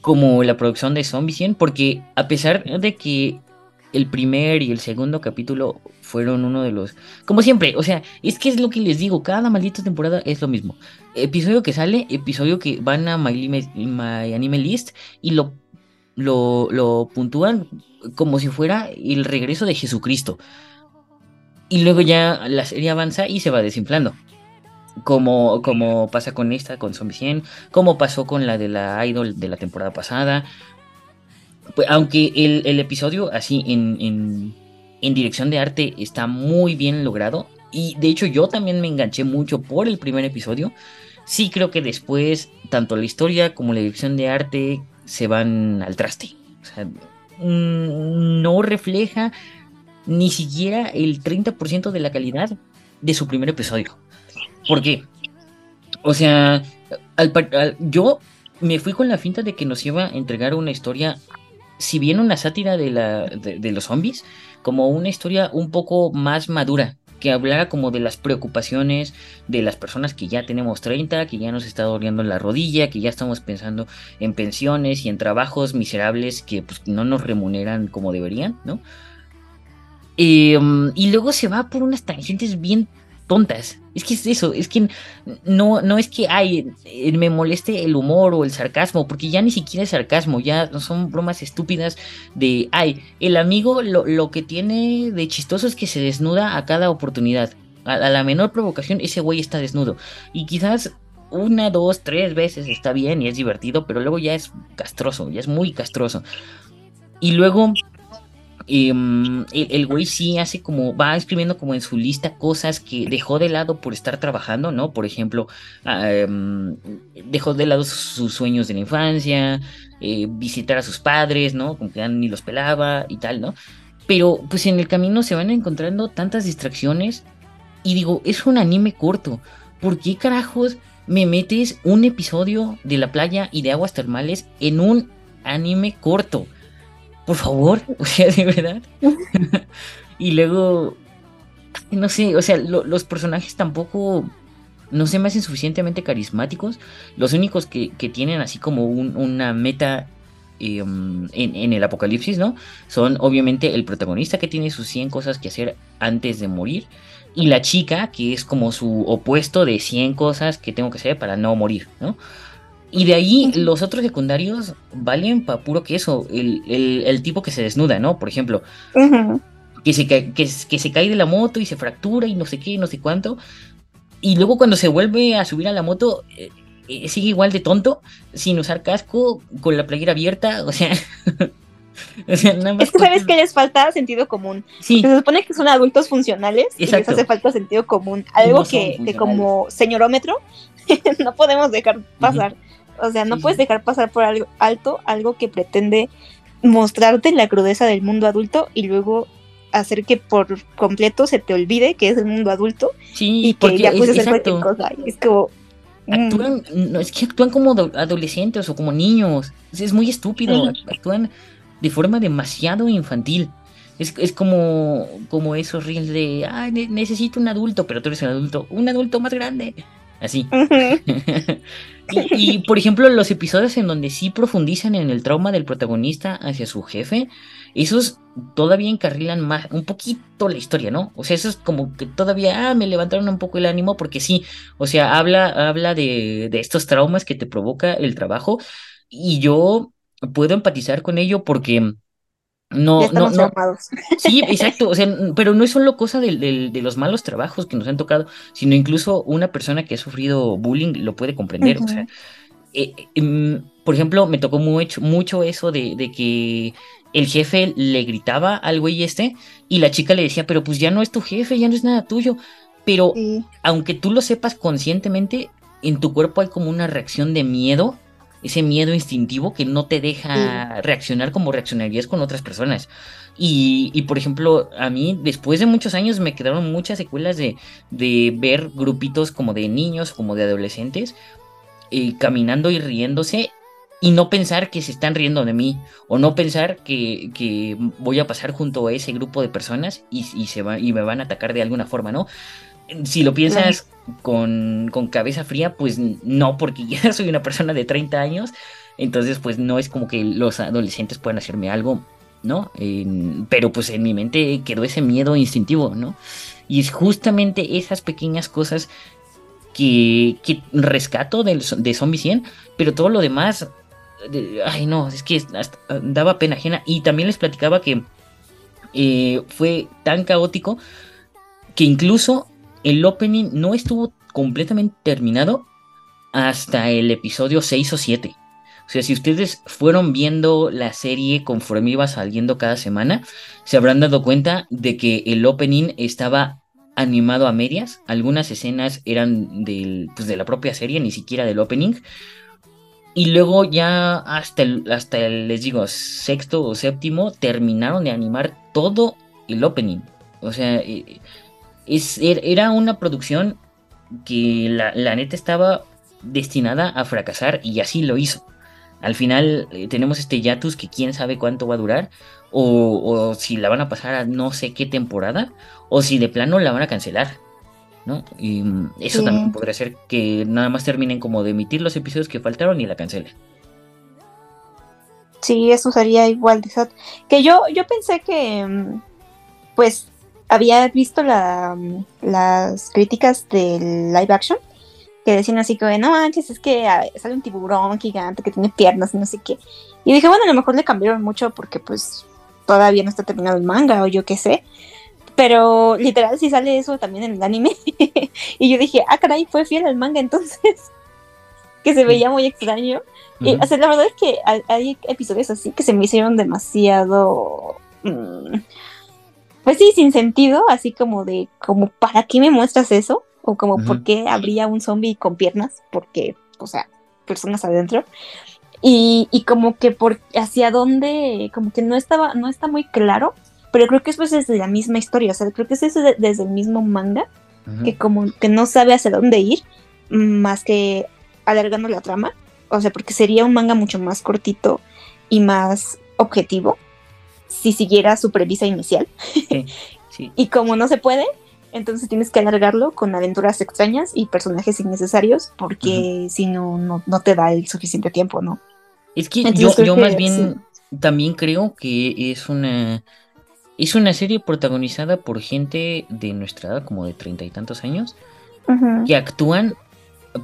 como la producción de Zombie 100, porque a pesar de que el primer y el segundo capítulo fueron uno de los... Como siempre, o sea, es que es lo que les digo, cada maldita temporada es lo mismo. Episodio que sale, episodio que van a My, Anime List y lo, lo, lo puntúan como si fuera el regreso de Jesucristo. Y luego ya la serie avanza y se va desinflando. Como, como pasa con esta, con Zombie 100, como pasó con la de la Idol de la temporada pasada. Pues, aunque el, episodio así en, en, dirección de arte está muy bien logrado. Y de hecho yo también me enganché mucho por el primer episodio. Sí creo que después tanto la historia como la dirección de arte se van al traste. O sea, mm, no refleja ni siquiera el 30% de la calidad de su primer episodio. ¿Por qué? O sea, yo me fui con la finta de que nos iba a entregar una historia, si bien una sátira de, la, de, los zombies, como una historia un poco más madura, que hablara como de las preocupaciones de las personas que ya tenemos 30, que ya nos está doliendo la rodilla, que ya estamos pensando en pensiones y en trabajos miserables que pues, no nos remuneran como deberían, ¿no? Em, y luego se va por unas tangentes bien tontas. Es que es eso, es que no, no es que ay, eh, me moleste el humor o el sarcasmo, porque ya ni siquiera es sarcasmo, ya son bromas estúpidas de ay, el amigo lo, que tiene de chistoso es que se desnuda a cada oportunidad. A, la menor provocación, ese güey está desnudo. Y quizás una, dos, tres veces está bien y es divertido, pero luego ya es castroso, ya es muy castroso. Y luego Em, el, güey sí hace como, va escribiendo como en su lista cosas que dejó de lado por estar trabajando, ¿no? Por ejemplo, ah, em, dejó de lado sus sueños de la infancia, eh, visitar a sus padres, ¿no? Como que ni los pelaba y tal, ¿no? Pero pues en el camino se van encontrando tantas distracciones y digo, es un anime corto. ¿Por qué carajos me metes un episodio de la playa y de aguas termales en un anime corto? Por favor, o sea, de verdad. y luego, no sé, o sea, los personajes tampoco no se me hacen suficientemente carismáticos. Los únicos que, tienen así como una meta em, en, el apocalipsis, ¿no? Son obviamente el protagonista que tiene sus 100 cosas que hacer antes de morir. Y la chica, que es como su opuesto de 100 cosas que tengo que hacer para no morir, ¿no? Y de ahí los otros secundarios valen para puro queso. El, el, tipo que se desnuda, ¿no? Por ejemplo, que, se, que, que, se cae de la moto y se fractura y no sé qué, no sé cuánto. Y luego cuando se vuelve a subir a la moto, eh, eh, sigue igual de tonto, sin usar casco, con la playera abierta, o sea... es que sabes que les falta sentido común. Se supone que son adultos funcionales y les hace falta sentido común. Algo que, que, como señorómetro no podemos dejar pasar. O sea, no puedes dejar pasar por algo alto algo que pretende mostrarte la crudeza del mundo adulto y luego hacer que por completo se te olvide que es el mundo adulto y que ya puedes hacer cualquier cosa. Es como. Mm. Actúan, no, es que actúan como adolescentes o como niños. Es, muy estúpido. Actúan de forma demasiado infantil. Es, es como, como esos reels de, ay, necesito un adulto, pero tú eres un adulto, un adulto más grande. Así. y, por ejemplo, los episodios en donde sí profundizan en el trauma del protagonista hacia su jefe, esos todavía encarrilan más, un poquito la historia, ¿no? O sea, eso es como que todavía, ah, me levantaron un poco el ánimo porque sí, o sea, habla, habla de, de estos traumas que te provoca el trabajo y yo puedo empatizar con ello porque no, no, no. Sí, exacto. O sea, pero no es solo cosa de, los malos trabajos que nos han tocado, sino incluso una persona que ha sufrido bullying lo puede comprender. O sea, eh, em, por ejemplo, me tocó mucho, mucho eso de, que el jefe le gritaba al güey este y la chica le decía, pero pues ya no es tu jefe, ya no es nada tuyo. Pero aunque tú lo sepas conscientemente, en tu cuerpo hay como una reacción de miedo ese miedo instintivo que no te deja reaccionar como reaccionarías con otras personas. Y, por ejemplo, a mí después de muchos años me quedaron muchas secuelas de, de ver grupitos como de niños, como de adolescentes, eh, caminando y riéndose y no pensar que se están riendo de mí o no pensar que, que voy a pasar junto a ese grupo de personas y, se va, y me van a atacar de alguna forma, ¿no? Si lo piensas con, con, cabeza fría, pues no, porque ya soy una persona de 30 años, entonces pues no es como que los adolescentes puedan hacerme algo, ¿no? pero pues en mi mente quedó ese miedo instintivo, ¿no? Y es justamente esas pequeñas cosas que, que rescato de, de Zombie 100, pero todo lo demás ay no, es que daba pena ajena. Y también les platicaba que eh, fue tan caótico que incluso el opening no estuvo completamente terminado hasta el episodio 6 o 7. O sea, si ustedes fueron viendo la serie conforme iba saliendo cada semana, se habrán dado cuenta de que el opening estaba animado a medias. Algunas escenas eran del, pues, de la propia serie, ni siquiera del opening. Y luego ya hasta el, hasta el, les digo, sexto o séptimo, terminaron de animar todo el opening. O sea, eh, es, er, era una producción que la, neta estaba destinada a fracasar y así lo hizo. Al final eh, tenemos este Yatus que quién sabe cuánto va a durar, o, o, si la van a pasar a no sé qué temporada, o si de plano la van a cancelar. ¿no? Y mm, eso también podría ser que nada más terminen como de emitir los episodios que faltaron y la cancelen. Sí, eso sería igual de Que yo, yo pensé que, mm, pues, había visto la, las críticas del live action que decían así que, no manches, es que ah, sale un tiburón gigante que tiene piernas y no sé qué. Y dije, bueno, a lo mejor le cambiaron mucho porque, pues, todavía no está terminado el manga o yo qué sé. Pero literal sí sale eso también en el anime. y yo dije, ah, caray, fue fiel al manga entonces. que se veía muy extraño. Y, o sea, la verdad es que hay, episodios así que se me hicieron demasiado... Mm, pues sí, sin sentido, así como de, como, ¿para qué me muestras eso? O como, ¿por qué habría un zombie con piernas? Porque, o sea, personas adentro. Y, y como que por hacia dónde, como que no estaba, no está muy claro pero creo que es pues desde la misma historia, o sea, creo que es desde, el mismo manga, que como que no sabe hacia dónde ir, más que alargando la trama, o sea, porque sería un manga mucho más cortito y más objetivo si siguiera su premisa inicial. y como no se puede, entonces tienes que alargarlo con aventuras extrañas y personajes innecesarios, porque si no, no, te da el suficiente tiempo, ¿no? Es que yo, más bien también creo que es una es una serie protagonizada por gente de nuestra edad, como de treinta y tantos años, que actúan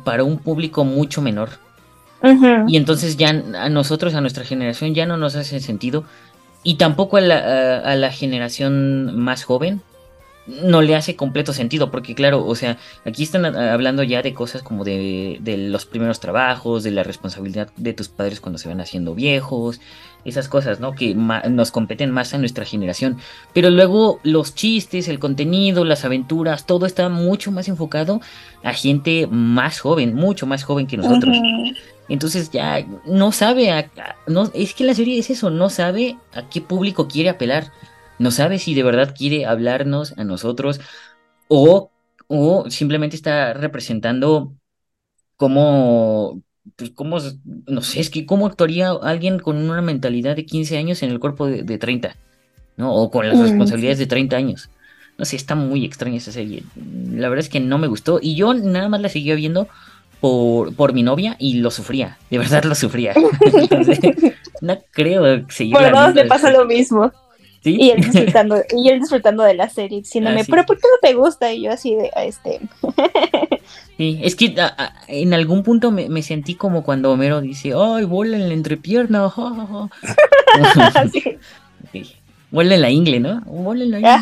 para un público mucho menor. Y entonces ya a nosotros, a nuestra generación, ya no nos hace sentido. Y tampoco a la, a la generación más joven, no le hace completo sentido, porque claro, o sea, aquí están hablando ya de cosas como de, de, los primeros trabajos, de la responsabilidad de tus padres cuando se van haciendo viejos, esas cosas, ¿no? Que nos competen más a nuestra generación. Pero luego los chistes, el contenido, las aventuras, todo está mucho más enfocado a gente más joven, mucho más joven que nosotros. Entonces ya no sabe, a, no, es que la serie es eso, no sabe a qué público quiere apelar, no sabe si de verdad quiere hablarnos a nosotros o, o simplemente está representando cómo pues cómo, no sé, es que cómo actuaría alguien con una mentalidad de 15 años en el cuerpo de, 30, ¿no? O con las mm, responsabilidades de 30 años. No sé, está muy extraña esa serie. La verdad es que no me gustó y yo nada más la seguía viendo por, por mi novia y lo sufría, de verdad lo sufría. no creo seguir Por dos le pasa lo mismo. Y él disfrutando, y él disfrutando de la serie, diciéndome, ah, pero ¿por qué no te gusta? Y yo así de, este. sí, es que en algún punto me, sentí como cuando Homero dice, ay, vuela en la entrepierna. sí. Vuela en la ingle, ¿no? Vuela en la ingle.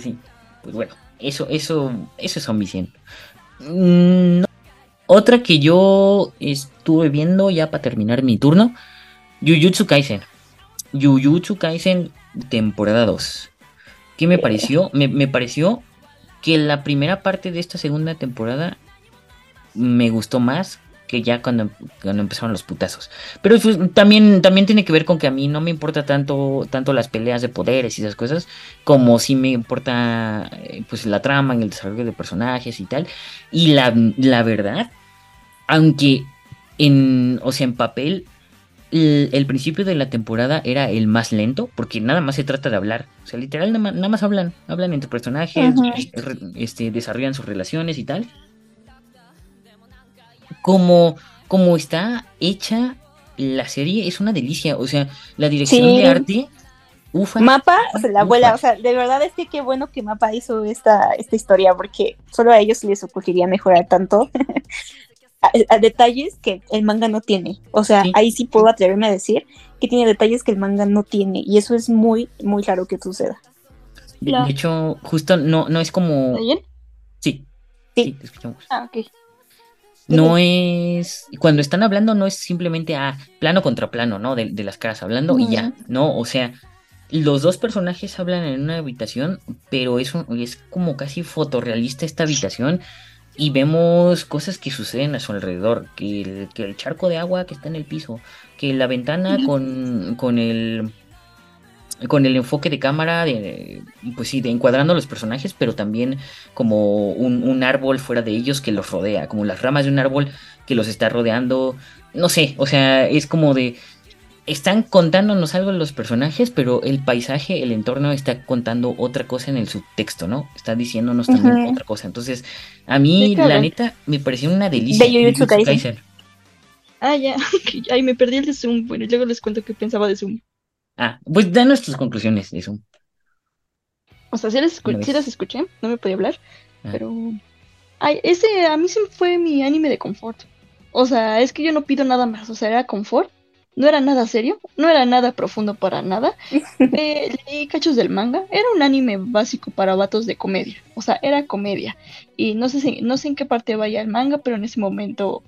sí, pues bueno, eso, eso, eso es omisión. Mm, Otra que yo estuve viendo ya para terminar mi turno Jujutsu Kaisen. Jujutsu Kaisen temporada 2. ¿Qué me pareció? Me, pareció que la primera parte de esta segunda temporada me gustó más que ya cuando, cuando empezaron los putazos. Pero también, también tiene que ver con que a mí no me importa tanto, tanto las peleas de poderes y esas cosas, como sí me importa eh, pues la trama y el desarrollo de personajes y tal. Y la, la verdad Aunque en, o sea, en papel, el, el principio de la temporada era el más lento, porque nada más se trata de hablar. O sea, literal, nada más, nada más hablan, hablan entre personajes, re- este, desarrollan sus relaciones y tal. Como, como está hecha la serie, es una delicia. O sea, la dirección Sí. de arte, ufa. Mapa, o sea, la abuela, Ufa. o sea, de verdad es que qué bueno que Mapa hizo esta, esta historia, porque solo a ellos les ocurriría mejorar tanto a, a detalles que el manga no tiene. O sea, Sí. ahí sí puedo atreverme a decir que tiene detalles que el manga no tiene, y eso es muy, muy raro que suceda. De hecho, justo no, no es como. ¿Está bien? Sí, Sí. sí, te escuchamos. Ah, ok. No es. Cuando están hablando, no es simplemente a plano contra plano, ¿no? De, de las caras hablando y ya. No, o sea, los dos personajes hablan en una habitación, pero es, un- es como casi fotorrealista esta habitación. Y vemos cosas que suceden a su alrededor. Que el, que el charco de agua que está en el piso. Que la ventana con, con el. Con el enfoque de cámara, de, pues sí, de encuadrando a los personajes, pero también como un, un árbol fuera de ellos que los rodea, como las ramas de un árbol que los está rodeando. No sé, o sea, es como de. Están contándonos algo los personajes, pero el paisaje, el entorno está contando otra cosa en el subtexto, ¿no? Está diciéndonos también otra cosa. Entonces, a mí, Sí, claro. la neta, me pareció una delicia. De Jujutsu Kaisen. Ah, ya. Ay, me perdí el de Zoom. Bueno, luego les cuento qué pensaba de Zoom. Ah, pues danos tus conclusiones eso. O sea, sí las, escu- sí las escuché, no me podía hablar, Ah. pero... Ay, ese a mí sí fue mi anime de confort. O sea, es que yo no pido nada más, o sea, era confort. No era nada serio, no era nada profundo para nada. Eh, leí cachos del manga, era un anime básico para vatos de comedia, o sea, era comedia. Y no sé, si- no sé en qué parte vaya el manga, pero en ese momento,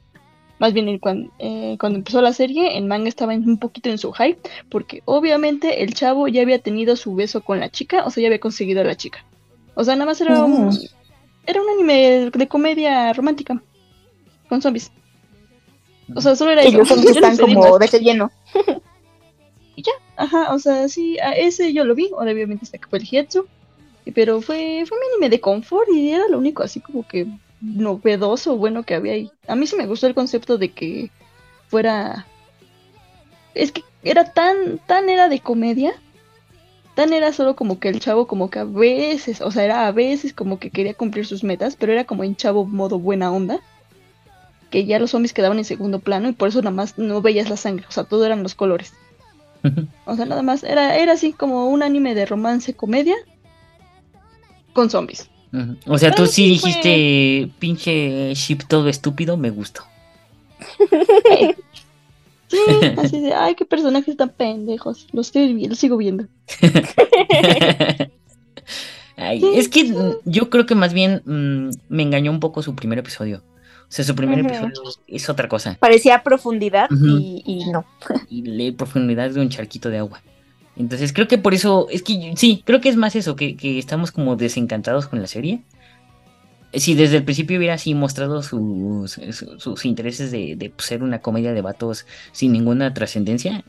más bien en cuan- eh, cuando empezó la serie, el manga estaba en- un poquito en su hype, porque obviamente el chavo ya había tenido su beso con la chica, o sea, ya había conseguido a la chica. O sea, nada más era un, Mm. era un anime de comedia romántica, con zombies. O sea, solo era Y eso. los zombies están como más. de relleno. Ajá, o sea, sí, a ese yo lo vi, ahora obviamente está fue el Hietsu, pero fue, fue un anime de confort y era lo único así como que novedoso, bueno que había ahí. A mí sí me gustó el concepto de que fuera... Es que era tan, tan era de comedia, tan era solo como que el chavo como que a veces, o sea, era a veces como que quería cumplir sus metas, pero era como en chavo modo buena onda. Que ya los zombies quedaban en segundo plano y por eso nada más no veías la sangre, o sea, todo eran los colores. O sea, nada más. Era, era así como un anime de romance comedia con zombies. O sea, tú sí fue- dijiste, pinche ship todo estúpido, me gustó. Sí, así de, ay, qué personajes tan pendejos. Los, estoy, los sigo viendo. Ay, Sí, es que sí. yo creo que más bien mm, me engañó un poco su primer episodio. O sea, su primer episodio es otra cosa. Parecía profundidad y no. Y la profundidad de un charquito de agua. Entonces creo que por eso, es que sí, creo que es más eso, que, que estamos como desencantados con la serie. Si desde el principio hubiera así mostrado sus, su- sus intereses de, de ser una comedia de vatos sin ninguna trascendencia,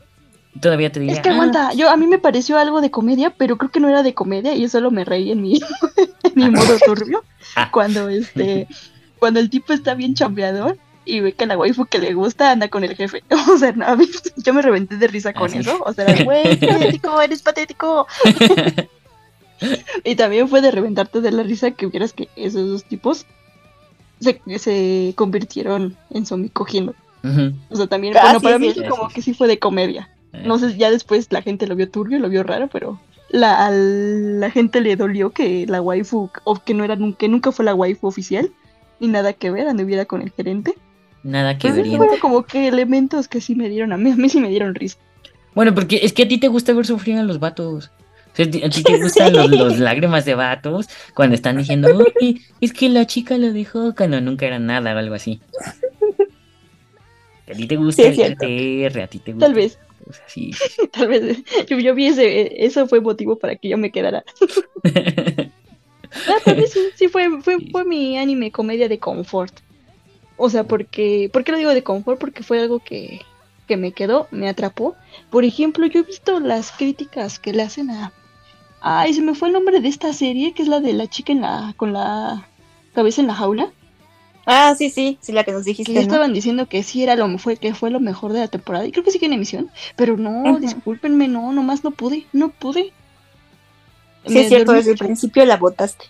todavía te diría, Es que "Ah, aguanta, yo a mí me pareció algo de comedia, pero creo que no era de comedia y yo solo me reí en mi, en mi modo turbio. Ah. Cuando este, cuando el tipo está bien chambeador y ve que la waifu que le gusta anda con el jefe. O sea, no, a mí- yo me reventé de risa con Ah, sí. eso. O sea, güey, patético, eres patético. Y también fue de reventarte de la risa que vieras que esos dos tipos se, se convirtieron en zombie cogiendo. Ujú". O sea, también, Ah, bueno, sí, para sí, mí sí, como sí. que sí fue de comedia. No sé, ya después la gente lo vio turbio, lo vio raro, pero la, a la gente le dolió que la waifu, o que no era nunca, que nunca fue la waifu oficial, ni nada que ver, anduviera con el gerente. Nada que ver. fueron como que elementos que sí me dieron a mí, a mí sí me dieron risa. Bueno, porque es que a ti te gusta ver sufrir a los vatos. O sea, a ti te gustan los, los lágrimas de vatos cuando están diciendo, "Ay, es que la chica lo dejó cuando nunca era nada o algo así. A ti te gusta Sí, el. TR, a ti te gusta. Tal vez, O sea, sí. tal vez, yo, yo vi ese, eso fue motivo para que yo me quedara. Ah, tal vez sí, sí fue, fue, fue mi anime comedia de confort. O sea, porque, ¿por qué lo digo de confort? Porque fue algo que, que me quedó, me atrapó. Por ejemplo, yo he visto las críticas que le hacen a... Ay, se me fue el nombre de esta serie, que es la de la chica en la, con la cabeza en la jaula. Ah, sí, sí, sí, la que nos dijiste. Que estaban diciendo que sí era lo fue que fue lo mejor de la temporada y creo que sigue en emisión, pero no, discúlpenme, no, nomás no pude, no pude. Sí, Me es cierto, desde el principio la botaste.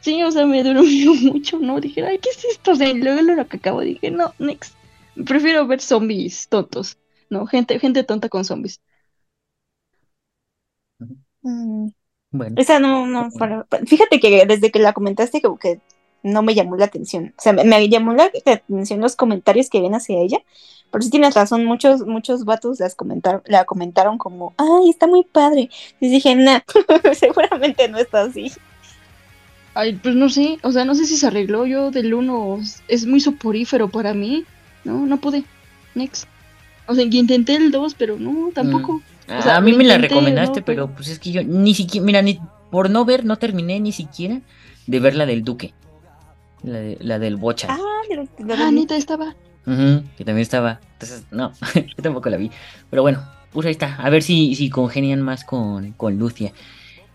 Sí, o sea, me durmió mucho, ¿no? Dije, ay, ¿qué es esto? O sea, y luego lo que acabo dije, no, next. Prefiero ver zombies tontos, ¿no? Gente, gente tonta con zombies. Mm, Bueno, Esa no, no, para- pa- fíjate que desde que la comentaste como que no me llamó la atención. O sea, me, me llamó la, la atención los comentarios que ven hacia ella. Pero sí tienes razón, muchos, muchos vatos las comentaron, la comentaron como, ay, está muy padre. Y dije, nah, seguramente no está así. Ay, pues no sé, o sea, no sé si se arregló yo del uno, es muy soporífero para mí, no, no pude, next. O sea, que intenté el 2, pero no, tampoco. a, o sea, a mí me la recomendaste, ¿no? pero Pero- pues es que yo ni siquiera, mira, ni, por no ver, no terminé ni siquiera de ver la del Duque. La, de- la del Bocha. Ah, lo- lo- Ah, neta, estaba. Ujú, que también estaba. Entonces, no, yo tampoco la vi. Pero bueno, pues ahí está. A ver si, si congenian más con, con Lucia.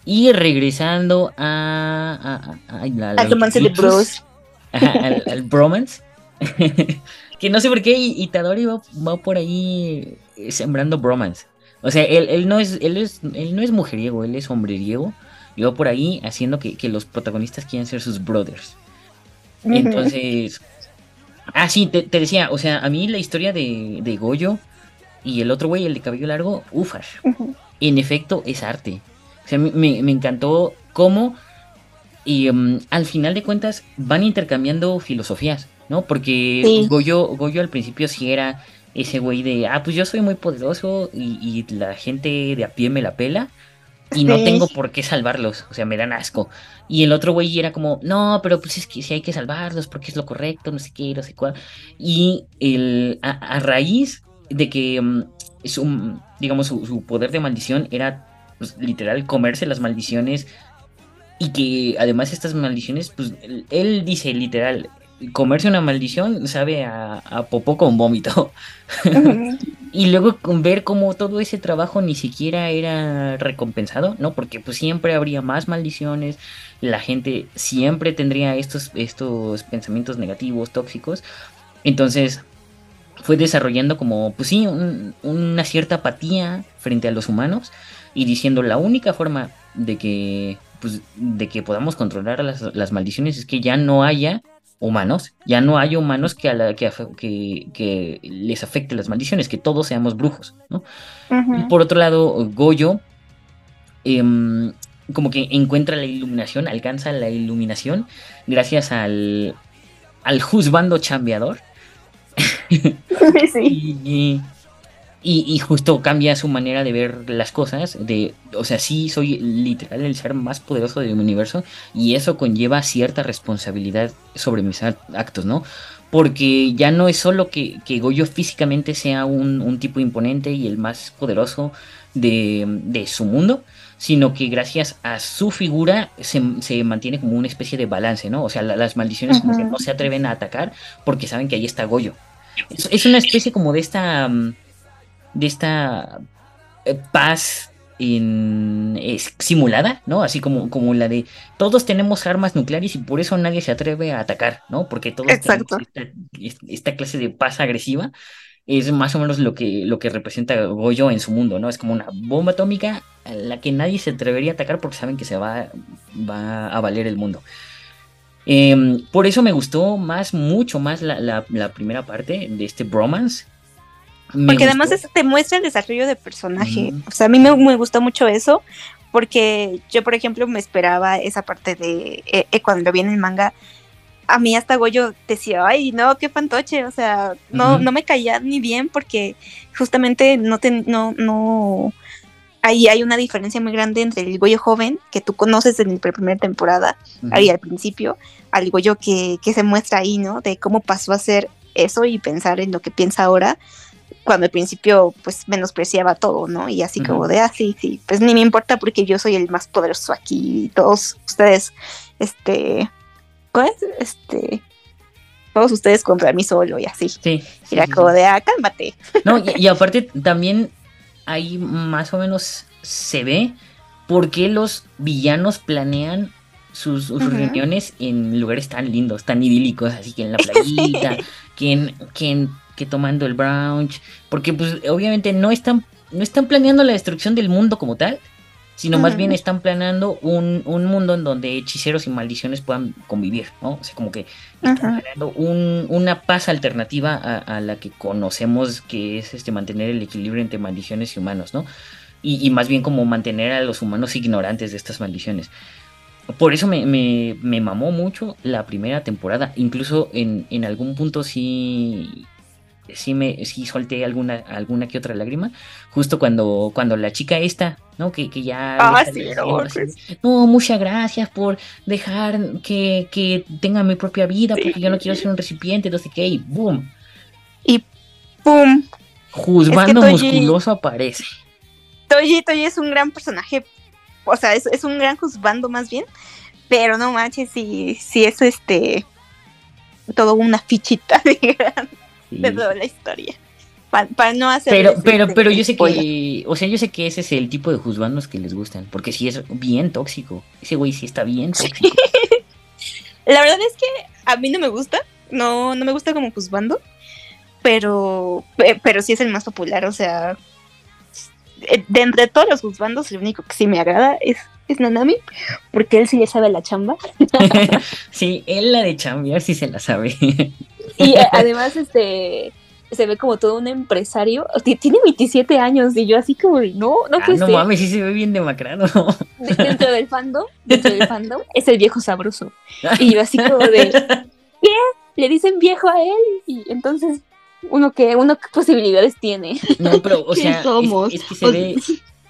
Y regresando a. a, a- a- la- romance de Bros. al, al bromance. que no sé por qué Itadori va, va por ahí eh, sembrando bromance. O sea, él, él no es, él es, él no es mujeriego, él es hombreriego. Y va por ahí haciendo que, que los protagonistas quieran ser sus brothers. Entonces. Ah, sí, te, te decía, o sea, a mí la historia de, de Goyo y el otro güey, el de cabello largo. Ujú. En efecto, es arte. O sea, me, me- encantó cómo. Y em, al final de cuentas van intercambiando filosofías, ¿no? Porque Sí. Goyo, Goyo al principio sí era ese güey de, ah, pues yo soy muy poderoso y, y la gente de a pie me la pela y no tengo por qué salvarlos, o sea, me dan asco. Y el otro güey era como, no, pero pues es que sí hay que salvarlos porque es lo correcto, no sé qué, no sé cuál. Y el, a, a raíz de que mm, su, digamos, su, su poder de maldición era pues, literal comerse las maldiciones y que además estas maldiciones, pues él, dice literal, comerse una maldición sabe a, a popó con vómito. Y luego ver cómo todo ese trabajo ni siquiera era recompensado, ¿no? Porque pues siempre habría más maldiciones, la gente siempre tendría estos, estos pensamientos negativos, tóxicos. Entonces fue desarrollando como, pues sí, un- una cierta apatía frente a los humanos y diciendo la única forma de que, pues, de que podamos controlar las, las maldiciones es que ya no haya humanos, ya no haya humanos que, a la, que, que, que les afecte las maldiciones, que todos seamos brujos, ¿no? Por otro lado, Goyo, em, como que encuentra la iluminación, alcanza la iluminación gracias al, al juzbando chambeador. Sí. Y, y- y justo cambia su manera de ver las cosas. De, o sea, sí, soy literal el ser más poderoso del universo. Y eso conlleva cierta responsabilidad sobre mis act- actos, ¿no? Porque ya no es solo que, que Goyo físicamente sea un, un tipo imponente y el más poderoso de, de su mundo, sino que gracias a su figura se, se mantiene como una especie de balance, ¿no? O sea, la- las maldiciones como que no se atreven a atacar porque saben que ahí está Goyo. Es, es una especie como de esta. mm, De esta eh, paz en, es simulada, ¿no? Así como, como la de todos tenemos armas nucleares y por eso nadie se atreve a atacar, ¿no? Porque todos Exacto. tenemos esta, esta clase de paz agresiva. Es más o menos lo que, lo que representa Goyo en su mundo, ¿no? Es como una bomba atómica a la que nadie se atrevería a atacar porque saben que se va, va a valer el mundo. Em, por eso me gustó más, mucho más la, la- la primera parte de este bromance. Me Porque además es- te muestra el desarrollo de personaje. O sea, a mí me, me gustó mucho eso. Porque yo, por ejemplo, me esperaba esa parte de eh, eh, cuando lo vi en el manga. A mí hasta Goyo decía, ay, no, qué fantoche. O sea, no, no me caía ni bien porque justamente no te, no, no. Ahí hay una diferencia muy grande entre el Goyo joven que tú conoces en la primera temporada ahí al principio, al Goyo que, que se muestra ahí, ¿no? De cómo pasó a ser eso y pensar en lo que piensa ahora, cuando al principio pues menospreciaba todo, ¿no? Y así Ujú. como de, ah, sí, sí, pues ni me importa porque yo soy el más poderoso aquí y todos ustedes, este, ¿cuál es? Este, todos ustedes contra mí solo y así. Sí, sí, era sí, como sí. de, ah, cálmate. No, y, y aparte también ahí más o menos se ve por qué los villanos planean sus, reuniones en lugares tan lindos, tan idílicos, así que en la playita, que, en- que, en- que tomando el brunch, porque pues obviamente no están, no están planeando la destrucción del mundo como tal, sino más bien están planeando un, un mundo en donde hechiceros y maldiciones puedan convivir, ¿no? O sea, como que están un- una paz alternativa a, a la que conocemos que es este mantener el equilibrio entre maldiciones y humanos, ¿no? Y, y más bien como mantener a los humanos ignorantes de estas maldiciones. Por eso me, me, me mamó mucho la primera temporada. Incluso en, en algún punto sí, sí me sí solté alguna, alguna que otra lágrima. Justo cuando, cuando la chica esta, ¿no? Que, que ya. Ah, sí, no, pues. no, muchas gracias por dejar que, que tenga mi propia vida, porque yo no quiero ser un recipiente, no sé qué, y boom. ¡Pum! Juzgando Toji- musculoso aparece. Toji, Toji es un gran personaje. O sea, es, es un gran juzgando más bien. Pero no manches, sí, sí es este. Todo una fichita de, gran- Sí. De toda la historia. Pa- Para no hacer. Pero, pero, pero yo sé que, o sea, yo sé que ese es el tipo de juzgandos que les gustan, porque sí es bien tóxico. Ese güey sí está bien tóxico. La verdad es que a mí no me gusta. No, no me gusta como juzgando. Pero, pe- pero sí es el más popular. O sea, eh, de entre todos los juzgandos, el único que sí me agrada es, es Nanami. Porque él sí le sabe la chamba. sí, él la de chambear sí se la sabe. Y eh, además, este. Se ve como todo un empresario. Ti- Tiene 27 años y yo así como no, no ah, no mames, sí se ve bien demacrado. de- dentro del fandom, dentro del fandom, es el viejo sabroso. Y yo así como de, ¿qué? Le dicen viejo a él y entonces uno que uno qué posibilidades tiene. No, pero, o ¿Qué sea, es- que se O- ve,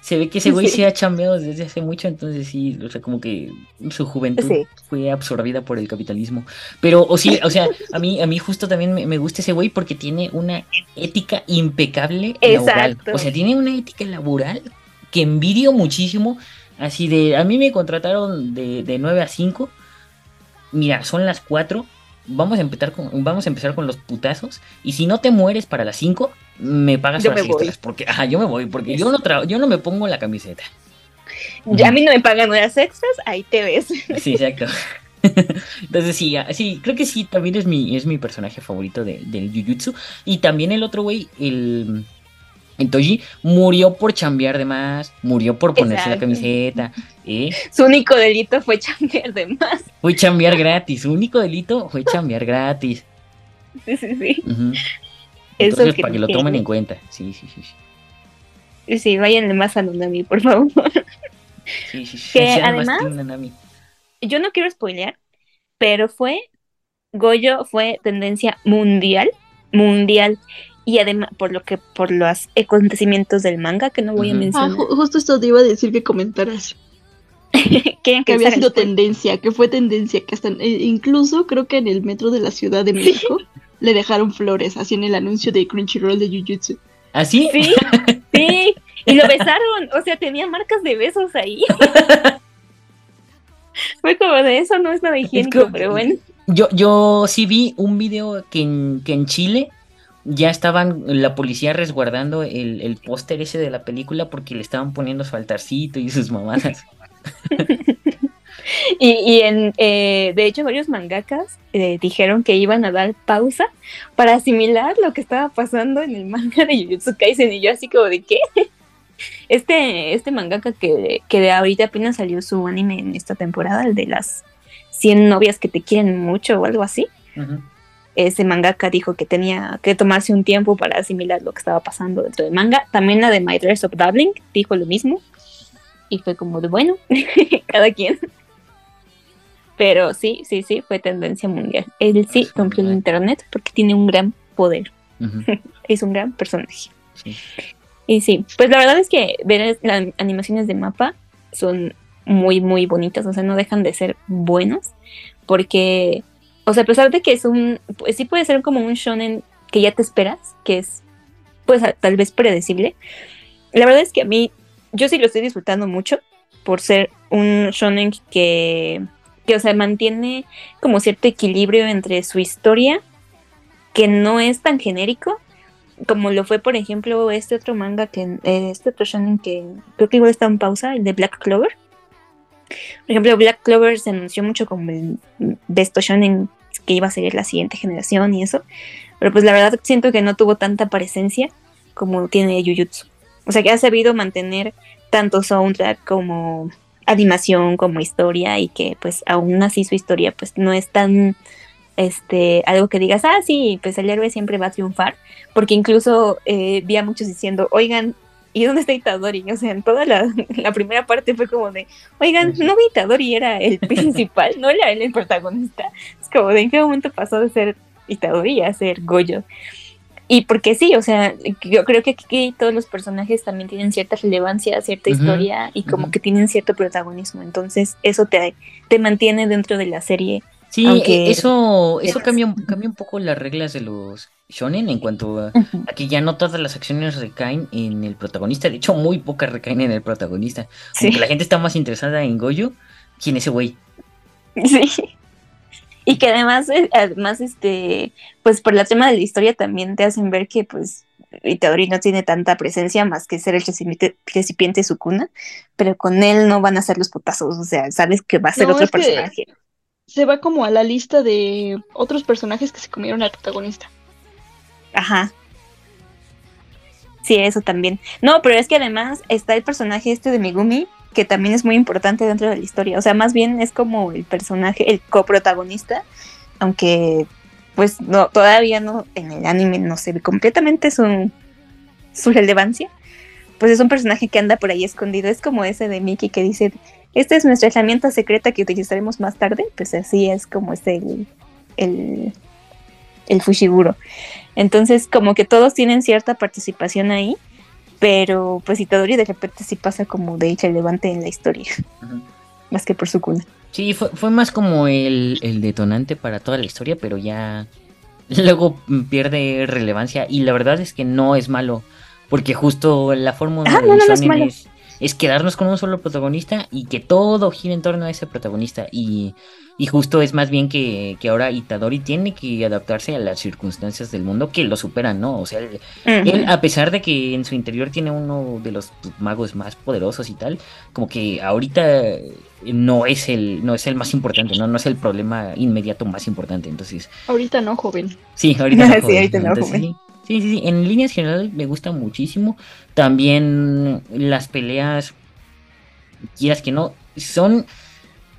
se ve que ese güey Sí. sí ha chambeado desde hace mucho, entonces sí, o sea, como que su juventud Sí. fue absorbida por el capitalismo. Pero, o sí, o sea, a mí, a mí justo también me, me gusta ese güey porque tiene una ética impecable laboral. O sea, tiene una ética laboral que envidio muchísimo. Así de, a mí me contrataron de, de 9 a 5. Mira, son las 4. Vamos a empezar con, vamos a empezar con los putazos. Y si no te mueres para las 5, me pagas Yo voy. extras. Porque, yo me voy, porque yo no tra- yo no me pongo la camiseta. Ya a mí no me pagan horas extras, ahí te ves. Sí, exacto. Entonces sí, ah, sí, creo que sí, también es mi, es mi personaje favorito de- del Jujutsu. Y también el otro güey, el, Toji, murió por chambear de más, murió por ponerse la camiseta, ¿eh? Su único delito fue chambear de más. Fue chambear gratis, su único delito fue chambear gratis. Sí, sí, sí. Ujú. Eso Entonces, que para que lo tomen en cuenta. Sí, sí, sí. sí. Sí, váyanle más a Nanami, por favor. Sí, sí, sí. Que además-. Yo no quiero spoilear, pero fue, Goyo fue tendencia mundial, mundial. Y además, por lo que, por los acontecimientos del manga, que no voy a. Ah, mencionar. ju- justo esto te iba a decir que comentaras. ¿Quieren Que que había sido tendencia, que fue tendencia, que hasta eh, incluso creo que en el metro de la Ciudad de México le dejaron flores, así en el anuncio de Crunchyroll de Jujutsu. ¿Así? Sí, sí. Y lo besaron. O sea, tenía marcas de besos ahí. Fue como de eso, no es nada higiénico, como- pero bueno. Yo, yo sí vi un video que en, que en Chile ya estaban la policía resguardando el, el póster ese de la película porque le estaban poniendo su altarcito y sus mamadas. Y, y en, eh, de hecho, varios mangakas eh, dijeron que iban a dar pausa para asimilar lo que estaba pasando en el manga de Jujutsu Kaisen. Y yo, así como de qué. Este, este mangaka que, que de ahorita apenas salió su anime en esta temporada, el de las 100 novias que te quieren mucho o algo así. Ujú. Ese mangaka dijo que tenía que tomarse un tiempo para asimilar lo que estaba pasando dentro del manga. También la de My Dress of Darling dijo lo mismo. Y fue como de bueno, cada quien. Pero sí, sí, sí, fue tendencia mundial. Él sí Pues, rompió el genial. internet porque tiene un gran poder. Ujú. Es un gran personaje. Sí. Y sí, pues la verdad es que ver las animaciones de mapa son muy, muy bonitas, o sea, no dejan de ser buenos, porque, o sea, a pesar de que es un, pues sí puede ser como un shonen que ya te esperas, que es, pues tal vez predecible, la verdad es que a mí, yo sí lo estoy disfrutando mucho por ser un shonen que, que, o sea, mantiene como cierto equilibrio entre su historia, que no es tan genérico, como lo fue, por ejemplo, este otro manga que, eh, este otro shonen que creo que igual está en pausa, el de Black Clover. Por ejemplo, Black Clover se anunció mucho como el Besto Shonen que iba a ser la siguiente generación y eso. Pero pues la verdad siento que no tuvo tanta presencia como tiene Jujutsu. O sea que ha sabido mantener tanto soundtrack como animación como historia y que pues aún así su historia pues no es tan este algo que digas, ah sí, pues el héroe siempre va a triunfar, porque incluso eh, vi a muchos diciendo, oigan, ¿y dónde está Itadori? O sea, en toda la, primera parte fue como de, oigan, no Itadori era el principal, no era él el protagonista. Es como de en qué momento pasó de ser Itadori a ser Goyo. Y porque sí, o sea, yo creo que aquí todos los personajes también tienen cierta relevancia, cierta historia y como que tienen cierto protagonismo. Entonces, eso te, te mantiene dentro de la serie. Sí, e, eso, eso cambia, cambia un poco las reglas de los shonen en cuanto a, que ya no todas las acciones recaen en el protagonista. De hecho, muy pocas recaen en el protagonista. Porque la gente está más interesada en Goyo que en ese güey. Sí. Y que además, eh, además, este, pues por la tema de la historia también te hacen ver que pues Itadori no tiene tanta presencia más que ser el recipiente, de su cuna, pero con él no van a ser los potazos, o sea, sabes que va a ser otro personaje. Se va como a la lista de otros personajes que se comieron al protagonista. Ajá. Sí, eso también. No, pero es que además está el personaje este de Megumi, que también es muy importante dentro de la historia. O sea, más bien es como el personaje, el coprotagonista, aunque pues no, todavía no, en el anime no se ve completamente su, su relevancia. Pues es un personaje que anda por ahí escondido. Es como ese de Mickey que dice, esta es nuestra herramienta secreta que utilizaremos más tarde. Pues así es como es el, el, el Fushiguro. Entonces, como que todos tienen cierta participación ahí pero pues Itadori de repente sí pasa como de hecho levante en la historia, más que por su cuna. Sí, fue, fue más como el, el, detonante para toda la historia, pero ya luego pierde relevancia y la verdad es que no es malo, porque justo la fórmula ah, de es, es, quedarnos con un solo protagonista y que todo gire en torno a ese protagonista y y justo es más bien que, ahora Itadori tiene que adaptarse a las circunstancias del mundo que lo superan, ¿no? O sea, él, a pesar de que en su interior tiene uno de los magos más poderosos y tal, como que ahorita no es el, no es el más importante, ¿no? No es el problema inmediato más importante. Entonces. Ahorita no, joven. Sí, ahorita no, joven. sí, ahorita no, joven. Sí. Sí, sí, En líneas generales me gusta muchísimo. También las peleas, quieras que no, son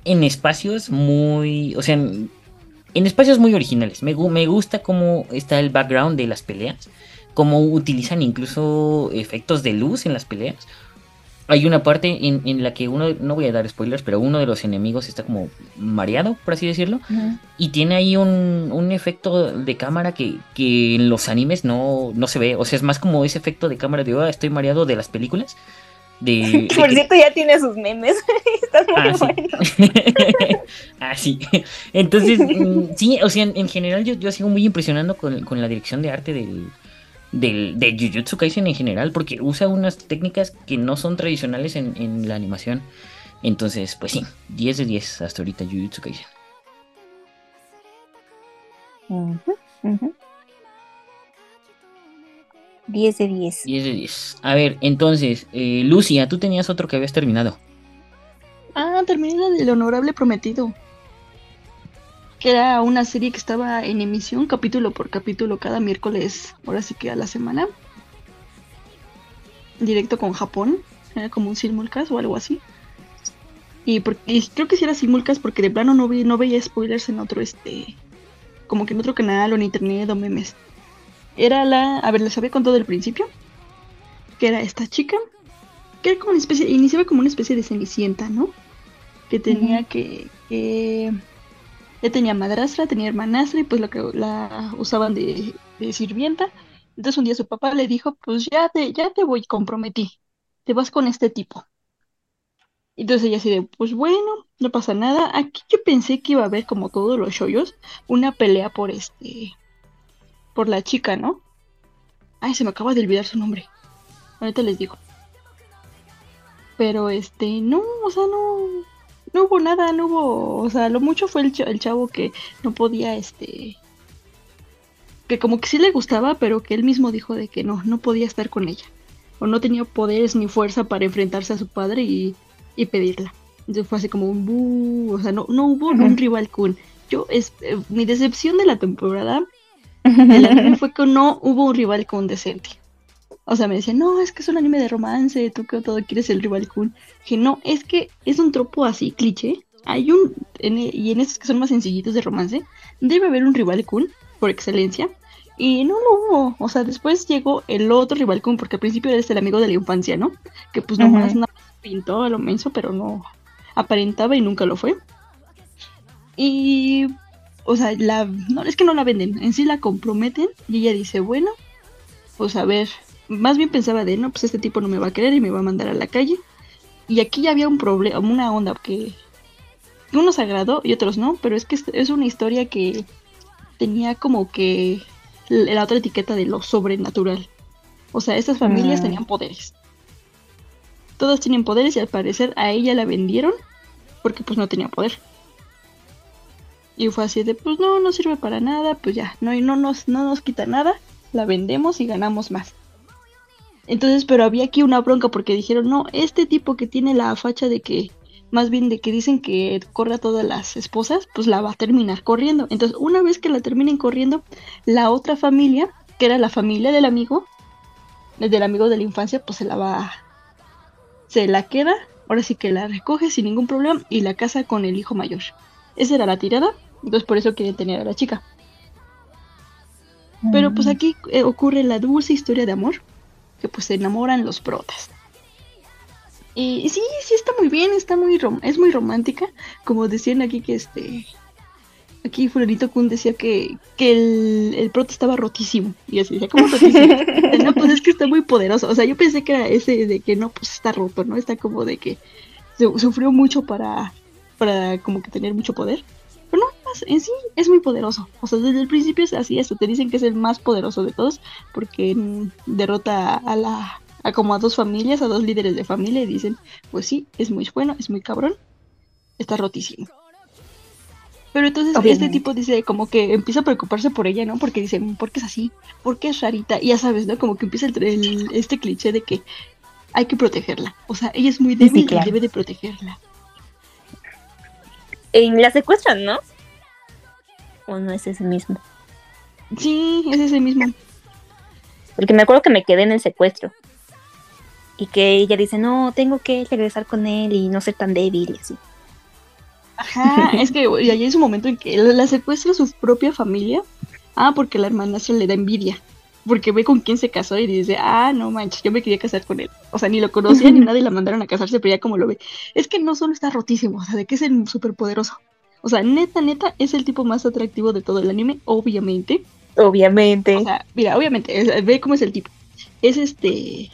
en espacios muy, o sea, en, espacios muy originales. Me, me, gusta cómo está el background de las peleas, cómo utilizan incluso efectos de luz en las peleas. Hay una parte en, la que uno, no voy a dar spoilers, pero uno de los enemigos está como mareado, por así decirlo, y tiene ahí un, un efecto de cámara que, que, en los animes no, no se ve. O sea, es más como ese efecto de cámara de, oh, estoy mareado de las películas Por cierto, ya tiene sus memes. Están muy ah, ah, sí. Entonces, mm, sí, o sea, en, general yo, yo, sigo muy impresionando con, la dirección de arte del, del, de Jujutsu Kaisen en general, porque usa unas técnicas que no son tradicionales en, la animación. Entonces, pues sí, 10 de 10 hasta ahorita Jujutsu Kaisen. 10 de 10. 10 de 10. A ver, entonces, eh, Lucia, tú tenías otro que habías terminado. Ah, terminé la del Honorable Prometido. Que era una serie que estaba en emisión capítulo por capítulo cada miércoles, ahora sí que a la semana. Directo con Japón. Era como un simulcast o algo así. Y, creo que sí era simulcast porque de plano no, vi, no veía spoilers en otro, este... Como que en otro canal o en internet o memes era la, a ver, les había contado del principio, que era esta chica, que era como una especie, iniciaba como una especie de cenicienta, ¿no? Que tenía que, que, ya tenía madrastra, tenía hermanastra y pues lo que la usaban de, sirvienta. Entonces un día su papá le dijo, pues ya te, ya te voy, comprometí, te vas con este tipo. Entonces ella así de, pues bueno, no pasa nada. Aquí yo pensé que iba a haber como todos los shoyos, una pelea por este, por la chica, ¿no? Ay, se me acaba de olvidar su nombre. Ahorita les digo. Pero este, no, o sea, no, no hubo nada, no hubo, o sea, lo mucho fue el, el chavo que no podía, este, que como que sí le gustaba, pero que él mismo dijo de que no, no podía estar con ella. O no tenía poderes ni fuerza para enfrentarse a su padre y, y pedirla. Entonces fue así como un bu, o sea, no, no hubo un rival Kun. Yo, es, eh, mi decepción de la temporada fue que no hubo un rival Kun decente. O sea, me decían, no, es que es un anime de romance, tú que todo quieres el rival Kun. Que no, es que es un tropo así, cliché. Hay un, en- y en estos que son más sencillitos de romance, debe haber un rival Kun, por excelencia. Y no lo hubo. O sea, después llegó el otro rival Kun, porque al principio era este el amigo de la infancia, ¿no? Que pues nomás Ujú. no pintó a lo menso, pero no aparentaba y nunca lo fue. Y, o sea, la, no, es que no la venden, en sí la comprometen y ella dice, bueno, pues a ver, más bien pensaba de, no, pues este tipo no me va a querer y me va a mandar a la calle. Y aquí ya había un problema, una onda que unos agradó y otros no, pero es que es- una historia que tenía como que la otra etiqueta de lo sobrenatural. O sea, estas familias Mm. tenían poderes. Todas tienen poderes y al parecer a ella la vendieron porque pues no tenía poder. Y fue así de, pues no, no sirve para nada, pues ya, no, no, nos, no nos quita nada, la vendemos y ganamos más. Entonces, pero había aquí una bronca porque dijeron, no, este tipo que tiene la facha de que, más bien de que dicen que corre a todas las esposas, pues la va a terminar corriendo. Entonces, una vez que la terminen corriendo, la otra familia, que era la familia del amigo, del amigo de la infancia, pues se la va, se la queda, ahora sí que la recoge sin ningún problema y la casa con el hijo mayor. Esa era la tirada, entonces por eso quieren tener a la chica. Pero pues aquí eh, ocurre la dulce historia de amor, que pues se enamoran los protas. Y sí, sí está muy bien, está muy rom- es muy romántica, como decían aquí que este aquí Fulanito Kun decía que, que el, el prota estaba rotísimo. Y así decía, ¿cómo rotísimo? pues es que está muy poderoso. O sea, yo pensé que era ese de que no, pues está roto, ¿no? Está como de que su- sufrió mucho para, para como que tener mucho poder. Más, en sí es muy poderoso. O sea, desde el principio es así eso. Te dicen que es el más poderoso de todos porque mm, derrota a la a como a dos familias, a dos líderes de familia y dicen, pues sí, es muy bueno, es muy cabrón, está rotísimo. Pero entonces este tipo dice como que empieza a preocuparse por ella, ¿no? Porque dice, ¿por qué es así? ¿Por qué es rarita? Y ya sabes, ¿no? Como que empieza el, el- este cliché de que hay que protegerla. O sea, ella es muy Sí, débil claro. y debe de protegerla. En la secuestran, ¿no? ¿O no es ese mismo? Sí, es ese mismo. Porque me acuerdo que me quedé en el secuestro. Y que ella dice, no, tengo que regresar con él y no ser tan débil y así. Ajá, es que y ahí es un momento en que la secuestra su propia familia. Ah, porque la hermanastra le da envidia. Porque ve con quién se casó y dice, ah, no manches, yo me quería casar con él. O sea, ni lo conocía ni nada y la mandaron a casarse, pero ya como lo ve. Es que no solo está rotísimo, o sea, de que es el superpoderoso. O sea, neta, neta, es el tipo más atractivo de todo el anime, obviamente. Obviamente. O sea, mira, obviamente, es- ve cómo es el tipo. Es este.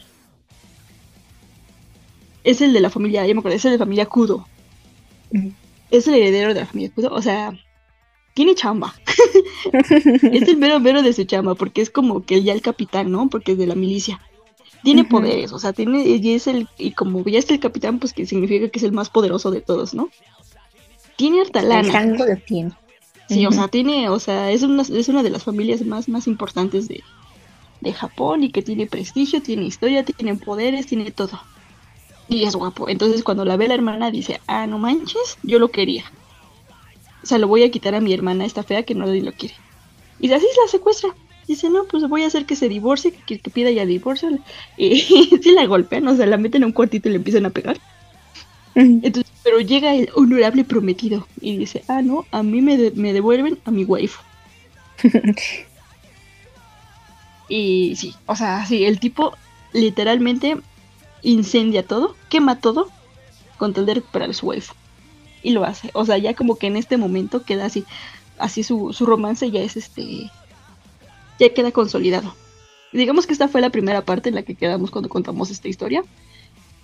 Es el de la familia, ya me acuerdo, es el de la familia Kudo. Es el heredero de la familia Kudo. O sea, tiene chamba. es el mero mero de su chamba, porque es como que ya el capitán, ¿no? Porque es de la milicia. Tiene poderes, o sea, tiene, y es el, y como ya es el capitán, pues que significa que es el más poderoso de todos, ¿no? Tiene harta lana. lo tiene. Sí, o sea, tiene, o sea, es una, es una de las familias más, más importantes de, de Japón y que tiene prestigio, tiene historia, tiene poderes, tiene todo. Y es guapo. Entonces cuando la ve la hermana dice, ah, no manches, yo lo quería. O sea, lo voy a quitar a mi hermana esta fea que nadie lo quiere. Y así la secuestra. Dice, no, pues voy a hacer que se divorcie, que, que pida ya divorcio. Y sí la golpean, o sea, la meten en un cuartito y le empiezan a pegar. Entonces, pero llega el honorable prometido y dice, ah, no, a mí me, de- me devuelven a mi waifu. y sí, o sea, sí, el tipo literalmente incendia todo, quema todo con tal de recuperar su waifu. Y lo hace. O sea, ya como que en este momento queda así, así su, su romance ya es este, ya queda consolidado. Digamos que esta fue la primera parte en la que quedamos cuando contamos esta historia.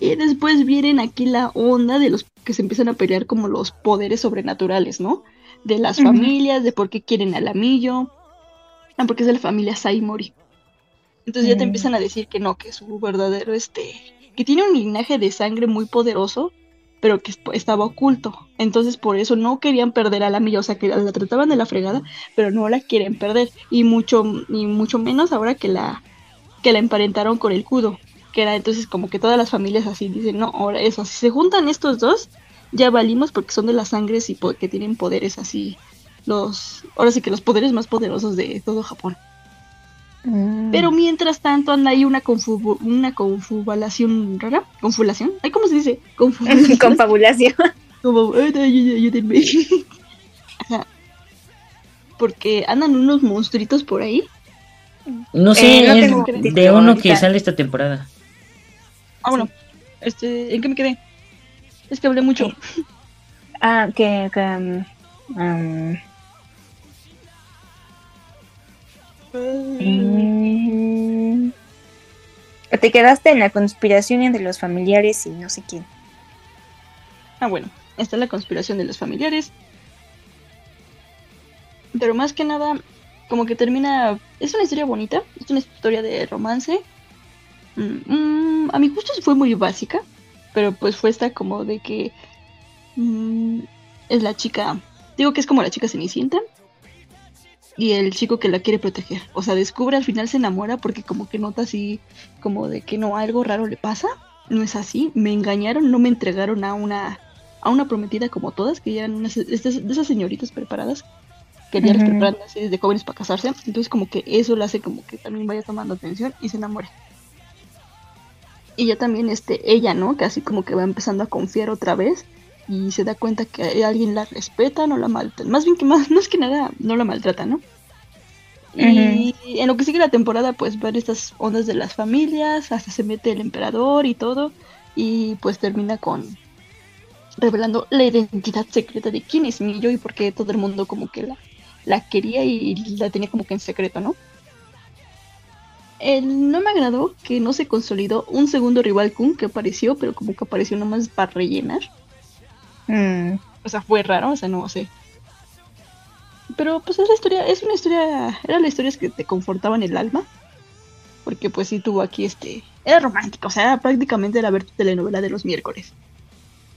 Y después vienen aquí la onda de los que se empiezan a pelear como los poderes sobrenaturales, ¿no? De las familias, de por qué quieren al amillo. Ah, porque es de la familia Saimori. Entonces ya te Mm. empiezan a decir que no, que su verdadero, este, que tiene un linaje de sangre muy poderoso, pero que est- estaba oculto. Entonces por eso no querían perder a la amillo, o sea que la trataban de la fregada, pero no la quieren perder. Y mucho, y mucho menos ahora que la, que la emparentaron con el kudo que era entonces como que todas las familias así dicen, no, ahora eso, si se juntan estos dos, ya valimos porque son de las sangres y porque tienen poderes así, los, ahora sí que los poderes más poderosos de todo Japón. Mm. Pero mientras tanto anda ahí una, confu una confabulación rara, confabulación, ay, ¿cómo se dice? Confabulación. Confabulación. Como, "Ay, ay, ayúdenme. Ajá. Porque andan unos monstruitos por ahí. No sé, Eh, no es de uno ahorita. que sale esta temporada. Ah, bueno. Este, ¿en qué me quedé? Es que hablé mucho. Ah, que. que, um, um, mm, te quedaste en la conspiración entre los familiares y no sé quién. Ah, bueno. Está la conspiración de los familiares. Pero más que nada, como que termina. Es una historia bonita. Es una historia de romance. Mm, mm, a mi gusto fue muy básica. Pero pues fue esta como de que. mm, es la chica. Digo que es como la chica cenicienta. Y el chico que la quiere proteger. O sea, descubre al final se enamora porque como que nota así. Como de que no, algo raro le pasa. No es así. Me engañaron, no me entregaron a una. A una prometida como todas, que ya eran unas, estas- de esas señoritas preparadas que ya las Ujú. preparan así desde jóvenes para casarse. Entonces como que eso le hace como que también vaya tomando atención y se enamore. Y ya también este, ella, ¿no? Que así como que va empezando a confiar otra vez y se da cuenta que alguien la respeta, no la maltrata. Más bien que más, más que nada no la maltrata, ¿no? Y en lo que sigue la temporada, pues ver estas ondas de las familias, hasta se mete el emperador y todo, y pues termina con revelando la identidad secreta de quién es Millo y por qué todo el mundo como que la, la quería y la tenía como que en secreto, ¿no? El- no me agradó que no se consolidó un segundo rival Kun que apareció, pero como que apareció nomás para rellenar. Mm, O sea, fue raro, o sea, no sé. Pero pues es la historia, es una historia, eran las historias que te confortaban el alma. Porque pues sí tuvo aquí este, era romántico, o sea, era prácticamente la ver telenovela de los miércoles.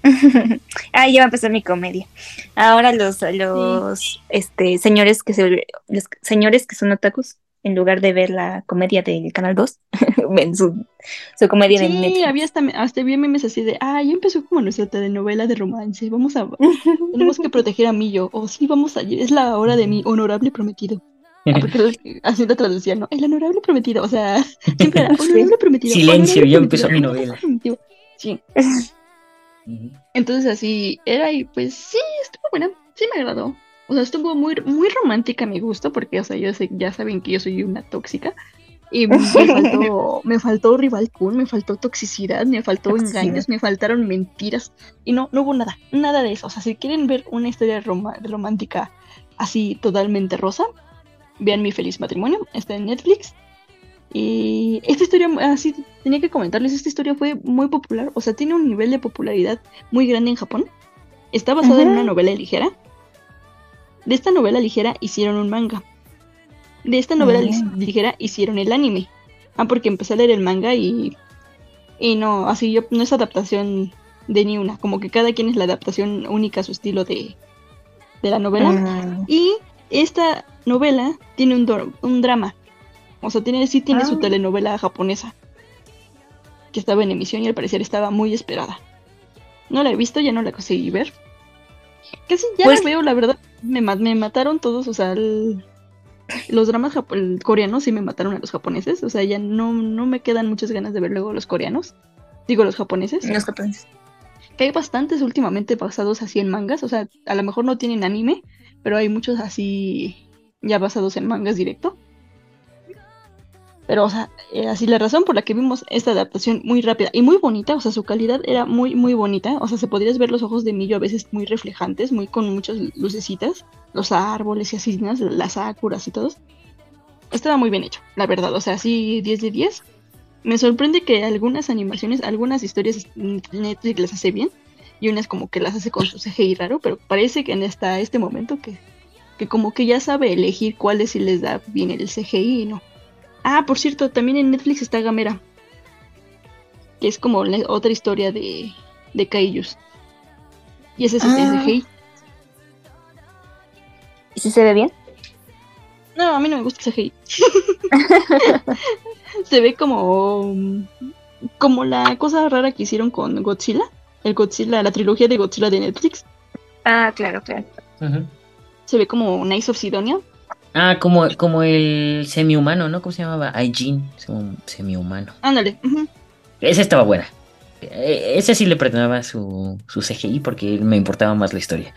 ah, ya va a empezar mi comedia. Ahora los, los este, señores que se, los señores que son otakus, en lugar de ver la comedia del Canal 2, ven su, su comedia de Sí, Netflix. había hasta, hasta vi memes así de, ah, ya empezó como nuestra telenovela de romance, vamos a, tenemos que proteger a Millo, o sí, vamos a, es la hora de mi honorable prometido. Ah, porque así lo traducían, ¿no? El honorable prometido, o sea, siempre era honorable prometido. Silencio, honorable ya empezó mi prometido". Sí, entonces así era y pues sí, estuvo buena, sí me agradó. O sea, estuvo muy, muy romántica a mi gusto, porque, o sea, yo sé, ya saben que yo soy una tóxica. Y me faltó, me faltó rival cool, me faltó toxicidad, me faltó Toxicidad. engaños, me faltaron mentiras. Y no, no hubo nada, nada de eso. O sea, si quieren ver una historia roma- romántica así totalmente rosa, vean Mi Feliz Matrimonio, está en Netflix. Y esta historia, así tenía que comentarles, esta historia fue muy popular, o sea, tiene un nivel de popularidad muy grande en Japón. Está basada en una novela ligera. De esta novela ligera hicieron un manga. De esta novela lis- ligera hicieron el anime. Ah, porque empecé a leer el manga y. Y no, así yo, no es adaptación de ni una. Como que cada quien es la adaptación única a su estilo de, de la novela. Mm, Y esta novela tiene un drama. O sea, tiene, sí tiene su Ah. telenovela japonesa. Que estaba en emisión y al parecer estaba muy esperada. No la he visto, ya no la conseguí ver. Casi ya Pues- la veo, la verdad. Me, me mataron todos, o sea, el- los dramas coreanos sí me mataron a los japoneses. O sea, ya no, no me quedan muchas ganas de ver luego los coreanos. Digo, los japoneses. los japoneses. Que hay bastantes últimamente basados así en mangas. O sea, a lo mejor no tienen anime, pero hay muchos así ya basados en mangas directo. Pero, o sea, eh, así la razón por la que vimos esta adaptación muy rápida y muy bonita, o sea, su calidad era muy, muy bonita. O sea, se podrías ver los ojos de Millo a veces muy reflejantes, muy con muchas lucecitas, los árboles y así, las sakuras y todos. Estaba muy bien hecho, la verdad. O sea, sí, 10 de 10. Me sorprende que algunas animaciones, algunas historias Netflix las hace bien y unas como que las hace con su CGI raro, pero parece que en esta, este momento que, que como que ya sabe elegir cuáles sí les da bien el CGI y no. Ah, por cierto, también en Netflix está Gamera, que es como la otra historia de, de Kaijus. Y ese sí está en Ah. CGI. ¿Y si se ve bien? No, a mí no me gusta el CGI. Se ve como como la cosa rara que hicieron con Godzilla, el Godzilla, la trilogía de Godzilla de Netflix. Ah, claro, claro. Se ve como Nice of Sidonia. Ah, como, como el semi-humano, ¿no? ¿Cómo se llamaba? Aijin, semi-humano. Ándale. ujú. Esa estaba buena. Eh, Ese sí le perdonaba su, su CGI porque me importaba más la historia.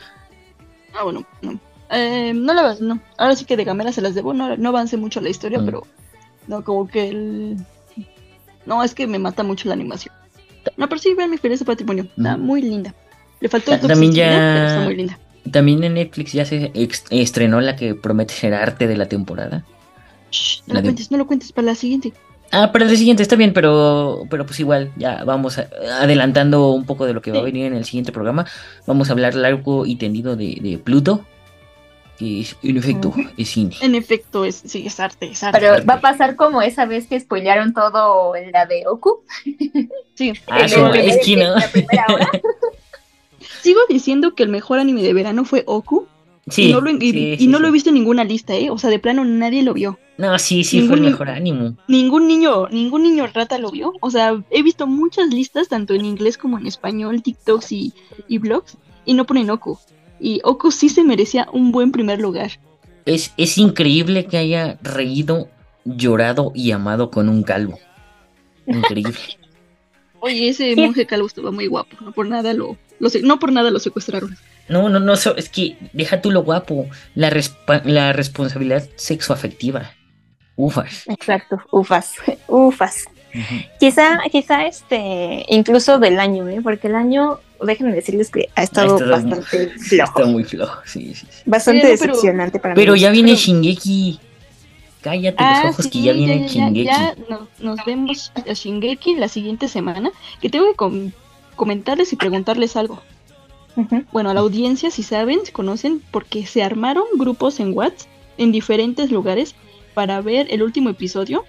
Ah, bueno, no. Eh, no la no. Ahora sí que de Gamera se las debo, no, no avance mucho la historia, Mm. pero no, como que el... No, es que me mata mucho la animación. No, pero sí, vean mi feliz patrimonio. Está Mm. muy linda. Le faltó Ta- también ya- pero está muy linda. También en Netflix ya se estrenó la que promete ser arte de la temporada. Shh, no La lo de- cuentes, no lo cuentes para la siguiente. Ah, para el siguiente está bien, pero, pero pues igual, ya vamos a- adelantando un poco de lo que va a venir en el siguiente programa. Vamos a hablar largo y tendido de, de Pluto, que es, en efecto es cine. En efecto, es, sí, es arte, es arte. Pero va a pasar como esa vez que spoilearon todo en la de Oku. Sí. Ah, En su- el- es que no. en la primera hora. Sigo diciendo que el mejor anime de verano fue Oku. Sí, y no, lo, y- sí, y sí, no sí. lo he visto en ninguna lista, ¿eh? O sea, de plano nadie lo vio. No, sí, sí, fue el mejor ánimo. Ningún niño, ningún niño rata lo vio. O sea, he visto muchas listas, tanto en inglés como en español, TikToks y, y blogs, y no ponen Oku. Y Oku sí se merecía un buen primer lugar. Es, es increíble que haya reído, llorado y amado con un calvo. Increíble. Oye, ese monje calvo estaba muy guapo. No por nada lo, lo no por nada lo secuestraron. No, no, no, es que deja tú lo guapo, la, respa- la responsabilidad sexoafectiva. Ufas. Exacto, ufas, ufas. Quizá, quizá este, incluso del año, ¿eh? porque el año, déjenme decirles que ha estado estado muy- bastante flojo, Está muy flojo, sí, sí. sí. bastante Pero- pero- decepcionante para Pero mí. ya viene Pero- Shingeki. Cállate Ah, los ojos sí, que ya viene ya, ya, Shingeki. ya nos, nos vemos a Shingeki la siguiente semana. Que tengo que comentarles y preguntarles algo. Bueno, a la audiencia, si saben, si conocen, porque se armaron grupos en WhatsApp en diferentes lugares para ver el último episodio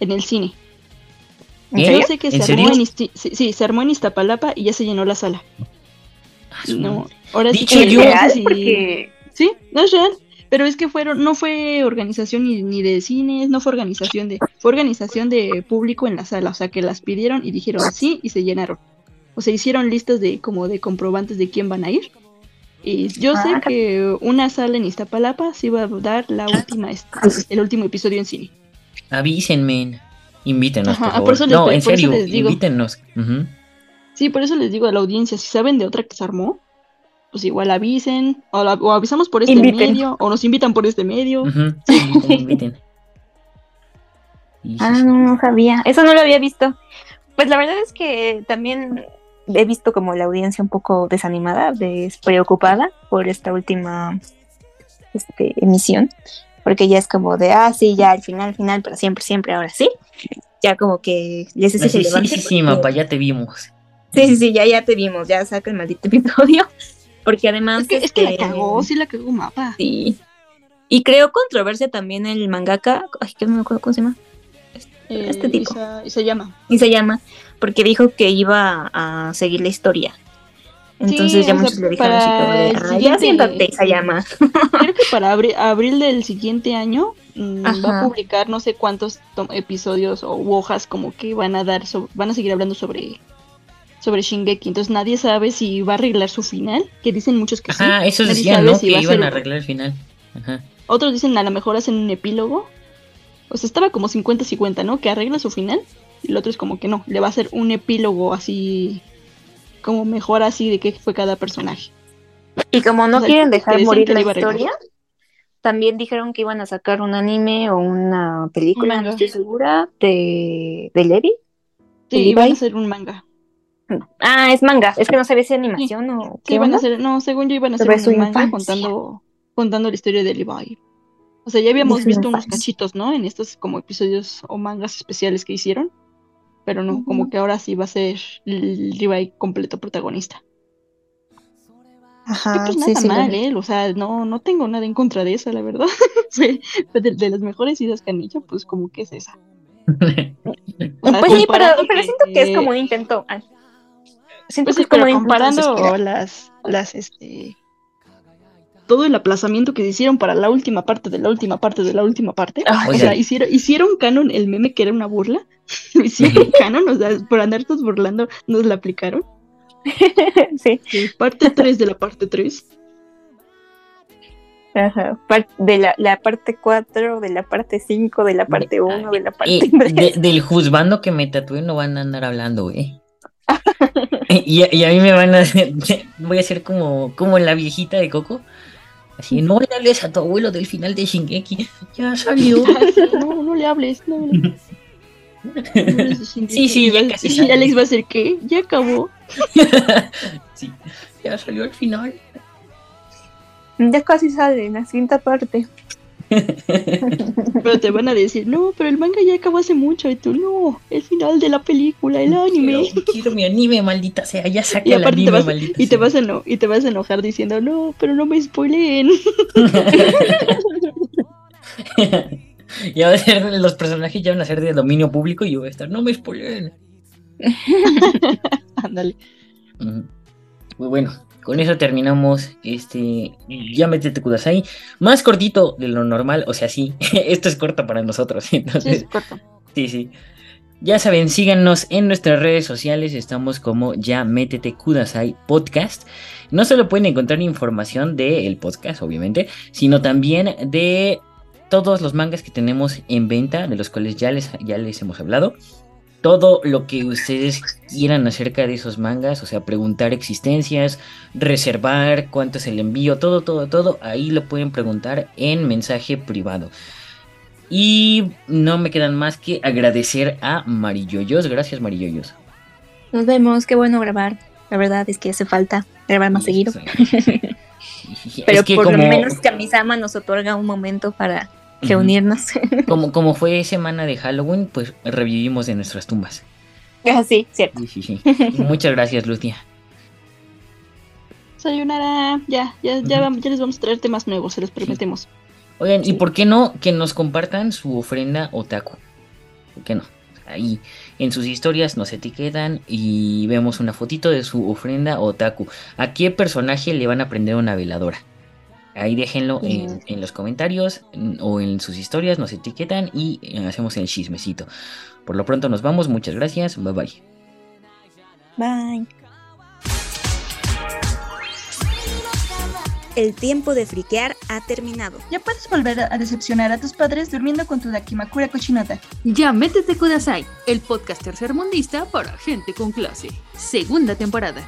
en el cine. ¿En ¿Eh? serio? Yo sé que ¿En se armó en, Isti- sí, sí, se armó en Iztapalapa y ya se llenó la sala. Ah, No, ahora sí Dicho que yo- no sé Real, si- porque Sí, no es real. Pero es que fueron, no fue organización ni, ni de cines, no fue organización de, fue organización de público en la sala, o sea que las pidieron y dijeron sí y se llenaron. O sea, hicieron listas de como de comprobantes de quién van a ir. Y yo sé Ah, que una sala en Iztapalapa sí va a dar la última, el último episodio en cine. Avísenme. Invítenos, Ajá, por ah, favor. por eso les- no, por en serio, les digo. invítenos. Sí, por eso les digo a la audiencia, si saben de otra que se armó, pues igual avisen, o, la- o avisamos por este Inviten. medio, o nos invitan por este medio. Sí, inviten, Ah, no, no sabía. Eso no lo había visto. Pues la verdad es que también he visto como la audiencia un poco desanimada, despreocupada por esta última este, emisión. Porque ya es como de, ah, sí, ya al final, al final, pero siempre, siempre, ahora sí. Ya como que les ese sí, sí, sí, porque- ya te vimos. Sí, sí, sí, ya, ya te vimos, ya saca el maldito episodio. Porque además. Es que, es que la este, cagó, sí la cagó mapa. Sí. Y creo controversia también el mangaka. Ay, que no me acuerdo cómo se llama. Eh, este tipo. y se- y se llama. Y se llama. Porque dijo que iba a seguir la historia. Entonces Sí, ya o sea, muchos le dijeron así como de, el "Ah, ya siéntate, se llama. Creo que para abri- abril del siguiente año mm, va a publicar no sé cuántos to- episodios o hojas como que van a dar, so- van a seguir hablando sobre sobre Shingeki. Entonces nadie sabe si va a arreglar su final, que dicen muchos que sí. Ajá, eso Nadie decían, sabe ¿no? si Que a iban ser- a arreglar el final. Ajá. Otros dicen a lo mejor hacen un epílogo. O sea, estaba como 50-50, ¿no? Que arregla su final. Y el otro es como que no, le va a hacer un epílogo así, como mejor así de qué fue cada personaje. Y como no O sea, quieren dejar morir la historia, también dijeron que iban a sacar un anime o una película, Manga. no estoy segura, de, de Levi. Sí, ¿Y iban a hacer un manga. Ah, es manga. Es que no sabía si animación o Sí, qué iban a hacer, no, según yo iban a hacer un manga infancia. contando, contando la historia de Levi. O sea, ya habíamos De visto unos cachitos, ¿no? En estos como episodios o mangas especiales que hicieron. Pero no, como que ahora sí va a ser Levi completo protagonista. Que Ajá, pues nada sí. mal. ¿eh? O sea, no, no tengo nada en contra de esa, la verdad. De, de las mejores ideas que han hecho, pues como que es esa. O sea, Pues sí, pero, pero siento que es como un intento. ay. Siento Pues que sí, es como comparando las, las, este, todo el aplazamiento que hicieron para la última parte de la última parte de la última parte. Ay, O sea, hicieron, hicieron canon el meme que era una burla. Lo hicieron canon, o sea, por andarnos burlando, nos la aplicaron. sí, Sí, parte 3 de la parte 3. ajá. De la, la parte 4, de la parte 5, de la parte 1, de la parte Eh, 3. de- del juzgando que me tatué no van a andar hablando, güey. y, y a mí me van a voy a ser como, como la viejita de Coco. Así, no le hables a tu abuelo del final de Shingeki. Ya salió. No, no le hables. No, no. Sí, sí, ya casi Y. Alex va a decir que ya acabó. sí, ya salió al final. Ya casi sale en la siguiente parte. Pero te van a decir, no, pero el manga ya acabó hace mucho. Y tú, no, el final de la película, el anime. Quiero, quiero mi anime, maldita sea. Ya saca Y el te anime, vas, maldita y te vas a eno- y te vas a enojar diciendo, no, pero no me spoileen. ya va a ser, los personajes ya van a ser de dominio público y yo voy a estar, no me spoilen. Ándale. Ujú. Pues bueno, con eso terminamos este ya métete Kudasai. Más cortito de lo normal, o sea, sí, esto es corto para nosotros. Sí, Entonces, es corto. sí, sí. Ya saben, síganos en nuestras redes sociales, estamos como ya métete Kudasai podcast. No solo pueden encontrar información del podcast, obviamente, sino también de todos los mangas que tenemos en venta, de los cuales ya les, ya les hemos hablado. Todo lo que ustedes quieran acerca de esos mangas, o sea, preguntar existencias, reservar cuánto es el envío, todo, todo, todo, ahí lo pueden preguntar en mensaje privado. Y no me quedan más que agradecer a Marilloyos. Gracias, Marilloyos. Nos vemos, qué bueno grabar. La verdad es que hace falta grabar más seguido. Pero Es que por como, lo menos Kamisama nos otorga un momento para reunirnos. como, como fue semana de Halloween, pues revivimos de nuestras tumbas. Ah, sí, cierto. Sí, sí, sí. Muchas gracias, Lucia. Sayonara. Ya, ya, ya, vamos- ya les vamos a traer temas nuevos, se los prometemos. Oigan, ¿y por qué no que nos compartan su ofrenda otaku? ¿Por qué no? Ahí en sus historias nos etiquetan y vemos una fotito de su ofrenda otaku. ¿A qué personaje le van a prender una veladora? Ahí déjenlo en, en los comentarios en- o en sus historias, nos etiquetan y eh, hacemos el chismecito. Por lo pronto nos vamos, muchas gracias, bye bye. Bye. El tiempo de friquear ha terminado. Ya puedes volver a decepcionar a tus padres durmiendo con tu Dakimakura cochinota. Ya métete Kudasai, el podcast tercermundista para gente con clase. Segunda temporada.